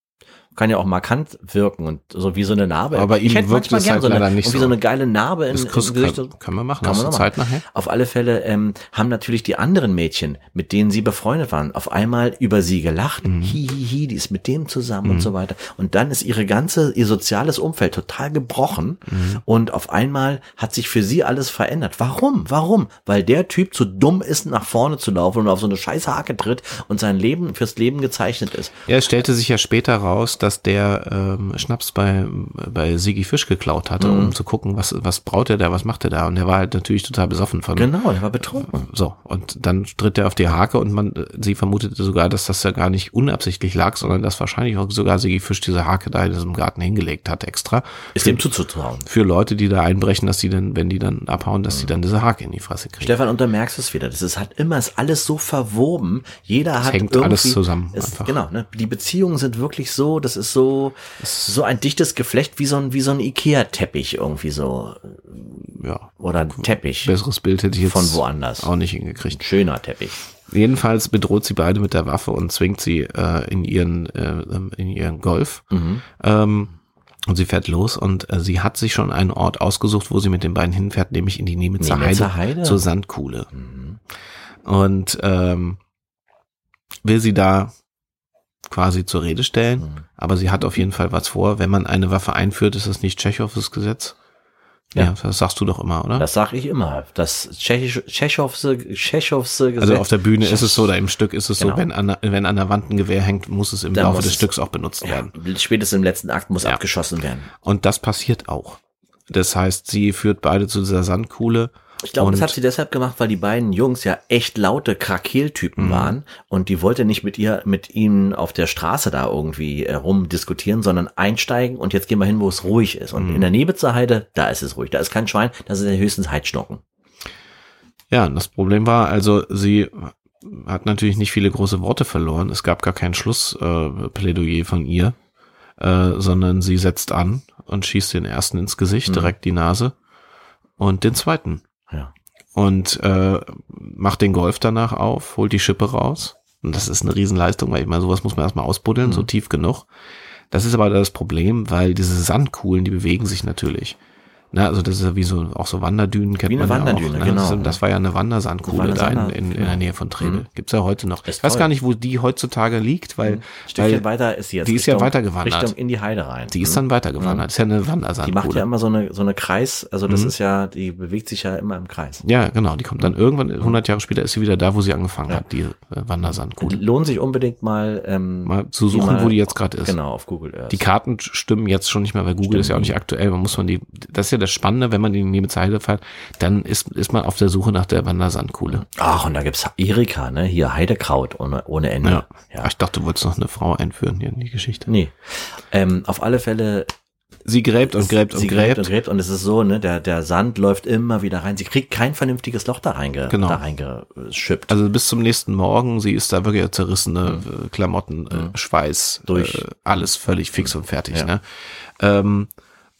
kann ja auch markant wirken und so wie so eine Narbe. Aber ihm ich hätte wirkt es halt so eine, nicht und wie so. so eine geile Narbe in, im Gesicht. kann, kann man machen. Kann man noch Zeit machen. nachher? Auf alle Fälle ähm, haben natürlich die anderen Mädchen, mit denen sie befreundet waren, auf einmal über sie gelacht. Mhm. Hi, hi, hi, die ist mit dem zusammen und so weiter. Und dann ist ihre ganze, ihr soziales Umfeld total gebrochen. Mhm. Und auf einmal hat sich für sie alles verändert. Warum? Warum? Weil der Typ zu dumm ist, nach vorne zu laufen und auf so eine scheiß Hake tritt und sein Leben fürs Leben gezeichnet ist. Ja, es stellte sich ja später raus, dass der ähm, Schnaps bei, bei Sigi Fisch geklaut hatte, Mhm. um zu gucken, was, was braut er da, was macht er da. Und er war halt natürlich total besoffen von. Genau, der war betrunken. So, und dann tritt er auf die Hake und man, sie vermutete sogar, dass das ja gar nicht unabsichtlich lag, sondern dass wahrscheinlich auch sogar Sigi Fisch diese Hake da in diesem Garten hingelegt hat extra. Ist dem zuzutrauen. Für Leute, die da einbrechen, dass die dann, wenn die dann abhauen, dass die dann diese Hake in die Fresse kriegen. Stefan, und da merkst du es wieder. Das ist halt immer, ist alles so verwoben. Jeder hat hängt irgendwie, alles zusammen Es, einfach. genau, ne? Die Beziehungen sind wirklich so, das ist so, so ein dichtes Geflecht wie so ein, wie so ein Ikea-Teppich irgendwie so. Ja. Oder ein Teppich. Besseres Bild hätte ich jetzt Von woanders. auch nicht hingekriegt. Schöner Teppich. Jedenfalls bedroht sie beide mit der Waffe und zwingt sie äh, in ihren äh, in ihren Golf. Mhm. Ähm, und sie fährt los und äh, sie hat sich schon einen Ort ausgesucht, wo sie mit den beiden hinfährt, nämlich in die Nemitzer Nemitzer Heide, Heide? zur Sandkuhle. Mhm. Und ähm, will sie da quasi zur Rede stellen, Mhm. aber sie hat auf jeden Fall was vor. Wenn man eine Waffe einführt, ist das nicht Tschechows Gesetz. Ja. Ja. das sagst du doch immer, oder? Das sag ich immer. Das Tschechische, Tschechowse, Tschechowse Gesetz. Also auf der Bühne ist es so, oder im Stück ist es Genau. so, wenn an, der- wenn an der Wand ein Gewehr hängt, muss es im Dann Laufe des es- Stücks auch benutzt ja, werden. spätestens im letzten Akt muss Ja. abgeschossen werden. Und das passiert auch. Das heißt, sie führt beide zu dieser Sandkuhle. Ich glaube, das hat sie deshalb gemacht, weil die beiden Jungs ja echt laute Krakeltypen Mhm. waren und die wollte nicht mit ihr, mit ihnen auf der Straße da irgendwie äh, rumdiskutieren, sondern einsteigen und jetzt gehen wir hin, wo es ruhig ist. Und Mhm. in der Nebitzer Heide, da ist es ruhig. Da ist kein Schwein, da sind ja höchstens Heidschnocken. Ja, und das Problem war, also sie hat natürlich nicht viele große Worte verloren. Es gab gar kein Schlussplädoyer äh, von ihr, äh, sondern sie setzt an und schießt den ersten ins Gesicht, Mhm. direkt die Nase und den zweiten. Ja. und äh, macht den Golf danach auf, holt die Schippe raus. Und das ist eine Riesenleistung, weil ich meine, sowas muss man erstmal ausbuddeln, Mhm. so tief genug. Das ist aber das Problem, weil diese Sandkuhlen, die bewegen sich natürlich. Na, also das ist ja wie so, auch so Wanderdünen kennt Wie eine man Wanderdüne, ja auch. Ne? genau. Das, das war ja eine Wandersandkuhle da in, in, in genau. der Nähe von Trebel. Mhm. Gibt's ja heute noch. Ist Ich weiß toll. gar nicht, wo die heutzutage liegt, weil, Ein Stückchen weil weiter ist sie jetzt. die ist ja weitergewandert. Richtung in die Heide rein. die ist Mhm. dann weitergewandert. Das ist ja eine Die macht ja Wandersandkuhle. immer so eine, so eine Kreis, also das Mhm. ist ja, die bewegt sich ja immer im Kreis. Ja, genau. Die kommt dann irgendwann, 100 Jahre später ist sie wieder da, wo sie angefangen Ja. hat, die äh, Wandersandkuhle. Lohnt sich unbedingt mal, ähm, Mal zu suchen, mal- wo die jetzt gerade ist. Genau, auf Google Earth. Die Karten stimmen jetzt schon nicht mehr, weil Google ist ja auch nicht nicht. aktuell. Man muss man die, das ist ja das Spannende, wenn man in die Nebelzeile fährt, dann ist, ist man auf der Suche nach der Wandersandkuhle. Ach, und da gibt's Erika, ne? Hier Heidekraut ohne, ohne Ende. Ja. ja. Ich dachte, du wolltest noch eine Frau einführen hier in die Geschichte. Nee. Ähm, auf alle Fälle Sie gräbt und gräbt und sie gräbt. gräbt und gräbt und es ist so, ne, der, der Sand läuft immer wieder rein. Sie kriegt kein vernünftiges Loch da Genau. da reingeschippt. Also bis zum nächsten Morgen, sie ist da wirklich zerrissene äh, Klamotten, äh, Schweiß, Mhm. Durch. äh, alles völlig fix und fertig. Ja. Ne? Ähm,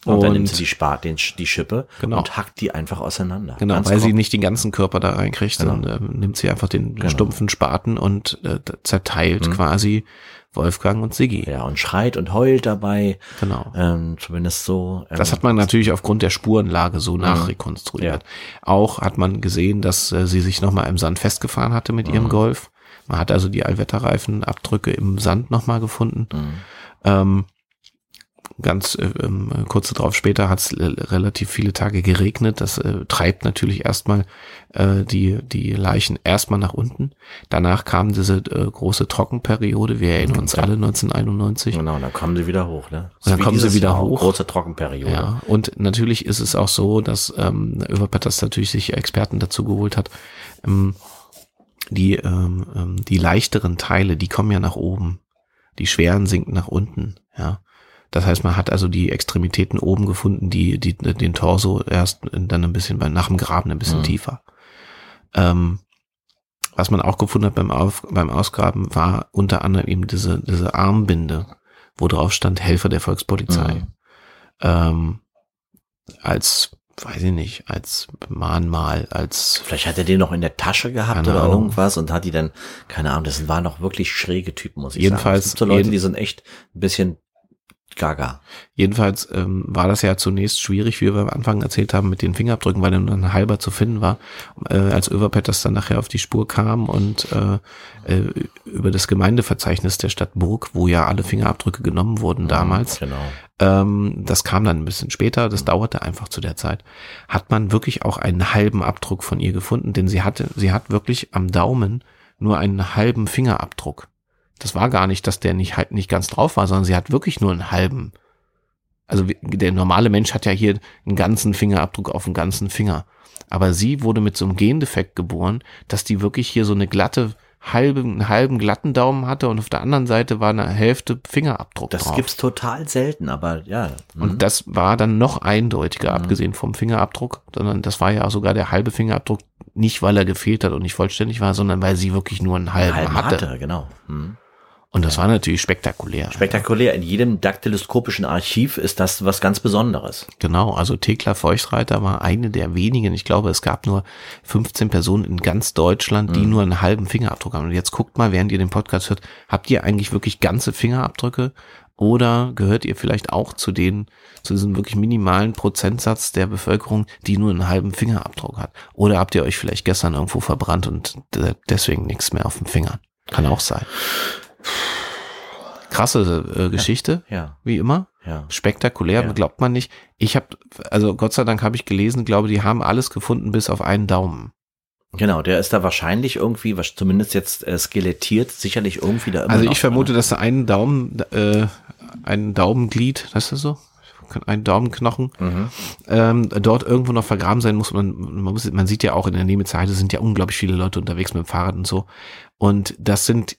und, dann und- nimmt sie die Spat, den, die Schippe Genau. und hackt die einfach auseinander. Genau, weil sie nicht den ganzen Körper da reinkriegt, Genau. dann ähm, nimmt sie einfach den stumpfen Spaten und äh, zerteilt quasi Wolfgang und Siggi. Mhm. Ja, und schreit und heult dabei. Genau. Ähm, zumindest so. Ähm, Das hat man natürlich aufgrund der Spurenlage so nachrekonstruiert. Auch hat man gesehen, dass äh, sie sich nochmal im Sand festgefahren hatte mit ihrem Golf. Man hat also die Allwetterreifenabdrücke im Sand nochmal gefunden. Ähm, ganz äh, ähm, kurze drauf später hat es relativ viele Tage geregnet. Das äh, treibt natürlich erstmal äh, die, die Leichen erstmal nach unten. Danach kam diese äh, große Trockenperiode. Wir erinnern uns alle 1991. Genau, dann kommen sie wieder hoch, ne? Und dann kommen sie wieder hoch. Große Trockenperiode. Ja, und natürlich ist es auch so, dass ähm, Överpetters natürlich sich Experten dazu geholt hat. Ähm, die, ähm, ähm, die leichteren Teile, die kommen ja nach oben. Die schweren sinken nach unten, ja. Das heißt, man hat also die Extremitäten oben gefunden, die, die den Torso erst dann ein bisschen bei, nach dem Graben ein bisschen Mhm. tiefer. Ähm, was man auch gefunden hat beim, Auf, beim Ausgraben, war unter anderem eben diese, diese Armbinde, wo drauf stand Helfer der Volkspolizei Mhm. ähm, als, weiß ich nicht, als Mahnmal, als Vielleicht hat er den noch in der Tasche gehabt oder Ahnung. irgendwas und hat die dann, keine Ahnung, das waren noch wirklich schräge Typen, muss ich Jedenfalls- sagen. Es gibt so Leute, die sind echt ein bisschen gaga. jedenfalls ähm, war das ja zunächst schwierig, wie wir am Anfang erzählt haben, mit den Fingerabdrücken, weil dann ein halber zu finden war. Äh, als Överpetters dann nachher auf die Spur kam und äh, äh, über das Gemeindeverzeichnis der Stadt Burg, wo ja alle Fingerabdrücke genommen wurden damals, Genau. Ähm, das kam dann ein bisschen später, das dauerte einfach zu der Zeit. Hat man wirklich auch einen halben Abdruck von ihr gefunden, denn sie hatte, sie hat wirklich am Daumen nur einen halben Fingerabdruck. Das war gar nicht, dass der nicht halt nicht ganz drauf war, sondern sie hat wirklich nur einen halben. Also der normale Mensch hat ja hier einen ganzen Fingerabdruck auf dem ganzen Finger. Aber sie wurde mit so einem Gendefekt geboren, dass die wirklich hier so eine glatte, halbe, einen halben glatten Daumen hatte und auf der anderen Seite war eine Hälfte Fingerabdruck Das drauf. gibt's total selten, aber ja. mhm. Und das war dann noch eindeutiger, abgesehen vom Fingerabdruck, sondern das war ja auch sogar der halbe Fingerabdruck, nicht weil er gefehlt hat und nicht vollständig war, sondern weil sie wirklich nur einen halben, halben hatte. hatte, genau. Mhm. Und das war natürlich spektakulär. Spektakulär. In jedem daktyloskopischen Archiv ist das was ganz Besonderes. Genau, also Thekla Feuchtreiter war eine der wenigen, ich glaube, es gab nur 15 Personen in ganz Deutschland, die nur einen halben Fingerabdruck haben. Und jetzt guckt mal, während ihr den Podcast hört, habt ihr eigentlich wirklich ganze Fingerabdrücke oder gehört ihr vielleicht auch zu den, zu diesem wirklich minimalen Prozentsatz der Bevölkerung, die nur einen halben Fingerabdruck hat? Oder habt ihr euch vielleicht gestern irgendwo verbrannt und de- deswegen nichts mehr auf dem Finger? Kann auch sein. Krasse äh, Geschichte, Ja, wie immer ja. spektakulär, Ja. glaubt man nicht. Ich habe, also Gott sei Dank habe ich gelesen, glaube, die haben alles gefunden bis auf einen Daumen. Genau, der ist da wahrscheinlich irgendwie, was zumindest jetzt äh, skelettiert, sicherlich irgendwie da immer also noch ich vermute, dass da einen Daumen, äh, ein Daumenglied, das ist so, ein Daumenknochen, Mhm. ähm, dort irgendwo noch vergraben sein muss. Man, man, muss, man sieht ja auch in der Nebelzeile sind ja unglaublich viele Leute unterwegs mit dem Fahrrad und so. Und das sind,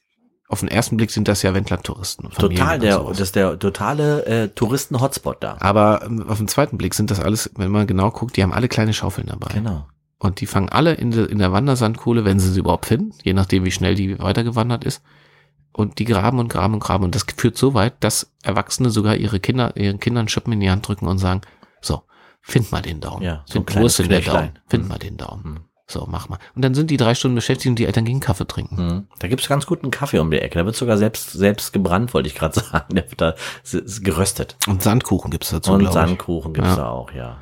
auf den ersten Blick sind das ja Familien Total, der, das ist der totale äh, Touristen-Hotspot da. Aber ähm, auf den zweiten Blick sind das alles, wenn man genau guckt, die haben alle kleine Schaufeln dabei. Genau. Und die fangen alle in, der in der Wandersandkuhle, wenn sie sie überhaupt finden, je nachdem, wie schnell die weitergewandert ist. Und die graben und graben und graben. Und das führt so weit, dass Erwachsene sogar ihre Kinder, ihren Kindern Schippen in die Hand drücken und sagen, so, find mal den Daumen. Ja, so ein find, wo ist denn der Daumen? Find Mhm. mal den Daumen. Mhm. So, mach mal. Und dann sind die drei Stunden beschäftigt und die Eltern gehen Kaffee trinken. Mhm. Da gibt's ganz guten Kaffee um die Ecke. Da wird sogar selbst, selbst gebrannt, wollte ich gerade [LAUGHS] sagen. Der wird da geröstet. Und Sandkuchen gibt's dazu, Und. Sandkuchen gibt's Ja. da auch, ja.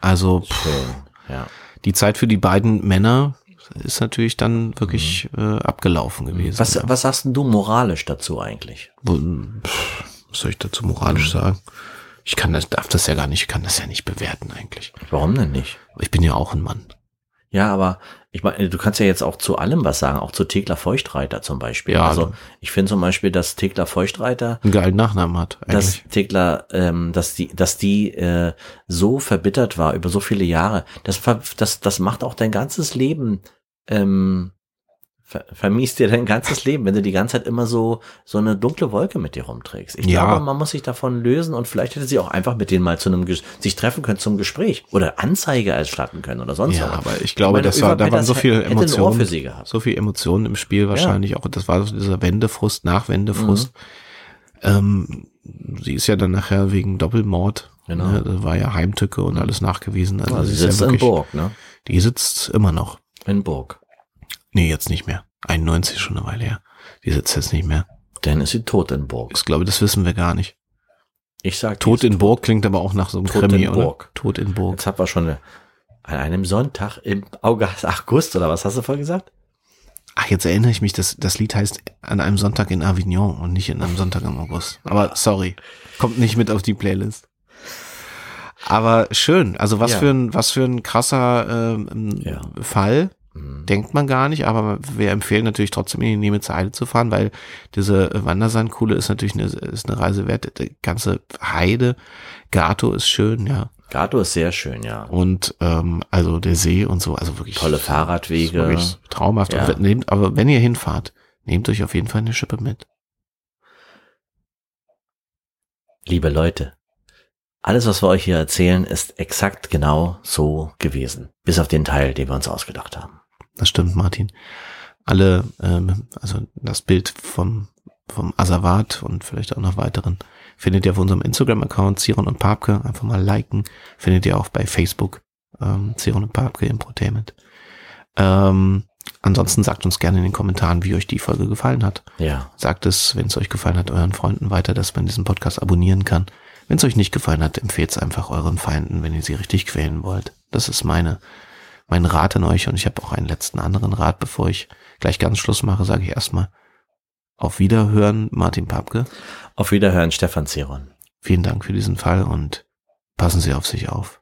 Also pff, Schön. Ja. die Zeit für die beiden Männer ist natürlich dann wirklich äh, abgelaufen gewesen. Mhm. Was, ja. was sagst denn du moralisch dazu eigentlich? Pff, Was soll ich dazu moralisch sagen? Ich kann das, darf das ja gar nicht, ich kann das ja nicht bewerten eigentlich. Warum denn nicht? Ich bin ja auch ein Mann. Ja, aber ich meine, du kannst ja jetzt auch zu allem was sagen, auch zu Thekla Feuchtreiter zum Beispiel. Ja, also ne. ich finde zum Beispiel, dass Thekla Feuchtreiter Einen geilen Nachnamen hat, dass eigentlich. Thekla, ähm, dass die, dass die äh, so verbittert war über so viele Jahre, das, das, das macht auch dein ganzes Leben, ähm, ver vermiest dir dein ganzes Leben, wenn du die ganze Zeit immer so so eine dunkle Wolke mit dir rumträgst. Ich Ja. glaube, man muss sich davon lösen und vielleicht hätte sie auch einfach mit denen mal zu einem Ges- sich treffen können zum Gespräch oder Anzeige erstatten können oder sonst Ja, was. aber ich glaube, meine, das war, da waren so viele Emotionen, sie gehabt. so viel Emotionen im Spiel wahrscheinlich auch. Das war so dieser Wendefrust, Nachwendefrust. Ähm, sie ist ja dann nachher wegen Doppelmord, Genau. ne, da war ja Heimtücke und alles nachgewiesen. Also, Also sie sitzt ja in wirklich, Burg, ne? die sitzt immer noch. In Burg. Nee, jetzt nicht mehr. 91 ist schon eine Weile her. Die sitzt jetzt nicht mehr. Dann ist sie tot in Burg. Ich glaube, das wissen wir gar nicht. Ich sag, Tod ist in Burg klingt aber auch nach so einem Tod Krimi, in oder? Burg. Tod in Burg. Jetzt haben wir schon eine, an einem Sonntag im August, August oder was hast du vorhin gesagt? Ach, jetzt erinnere ich mich, das, das Lied heißt an einem Sonntag in Avignon und nicht in einem Sonntag im August. Aber sorry, kommt nicht mit auf die Playlist. Aber schön, also was Ja. für ein, was für ein krasser ähm, Ja. Fall, Mhm. denkt man gar nicht, aber wir empfehlen natürlich trotzdem in die Nemitzer Heide zu fahren, weil diese Wandersandkuhle ist natürlich eine, ist eine Reise wert. Die ganze Heide, Gato ist schön, ja. Gato ist sehr schön, ja. Und ähm, also der See und so, also wirklich Tolle Fahrradwege. wirklich traumhaft. Ja. Nehmt, aber wenn ihr hinfahrt, nehmt euch auf jeden Fall eine Schippe mit. Liebe Leute, alles, was wir euch hier erzählen, ist exakt genau so gewesen. Bis auf den Teil, den wir uns ausgedacht haben. Das stimmt, Martin. Alle, ähm, also das Bild vom, vom Asservat und vielleicht auch noch weiteren findet ihr auf unserem Instagram-Account Ziron und Papke. Einfach mal liken. Findet ihr auch bei Facebook ähm, Ziron und Papke Infotainment. Ähm, ansonsten sagt uns gerne in den Kommentaren, wie euch die Folge gefallen hat. Ja. Sagt es, wenn es euch gefallen hat, euren Freunden weiter, dass man diesen Podcast abonnieren kann. Wenn es euch nicht gefallen hat, empfehlt es einfach euren Feinden, wenn ihr sie richtig quälen wollt. Das ist meine, mein Rat an euch und ich habe auch einen letzten anderen Rat, bevor ich gleich ganz Schluss mache, sage ich erstmal auf Wiederhören, Martin Papke. Auf Wiederhören, Stefan Zeron. Vielen Dank für diesen Fall und passen Sie auf sich auf.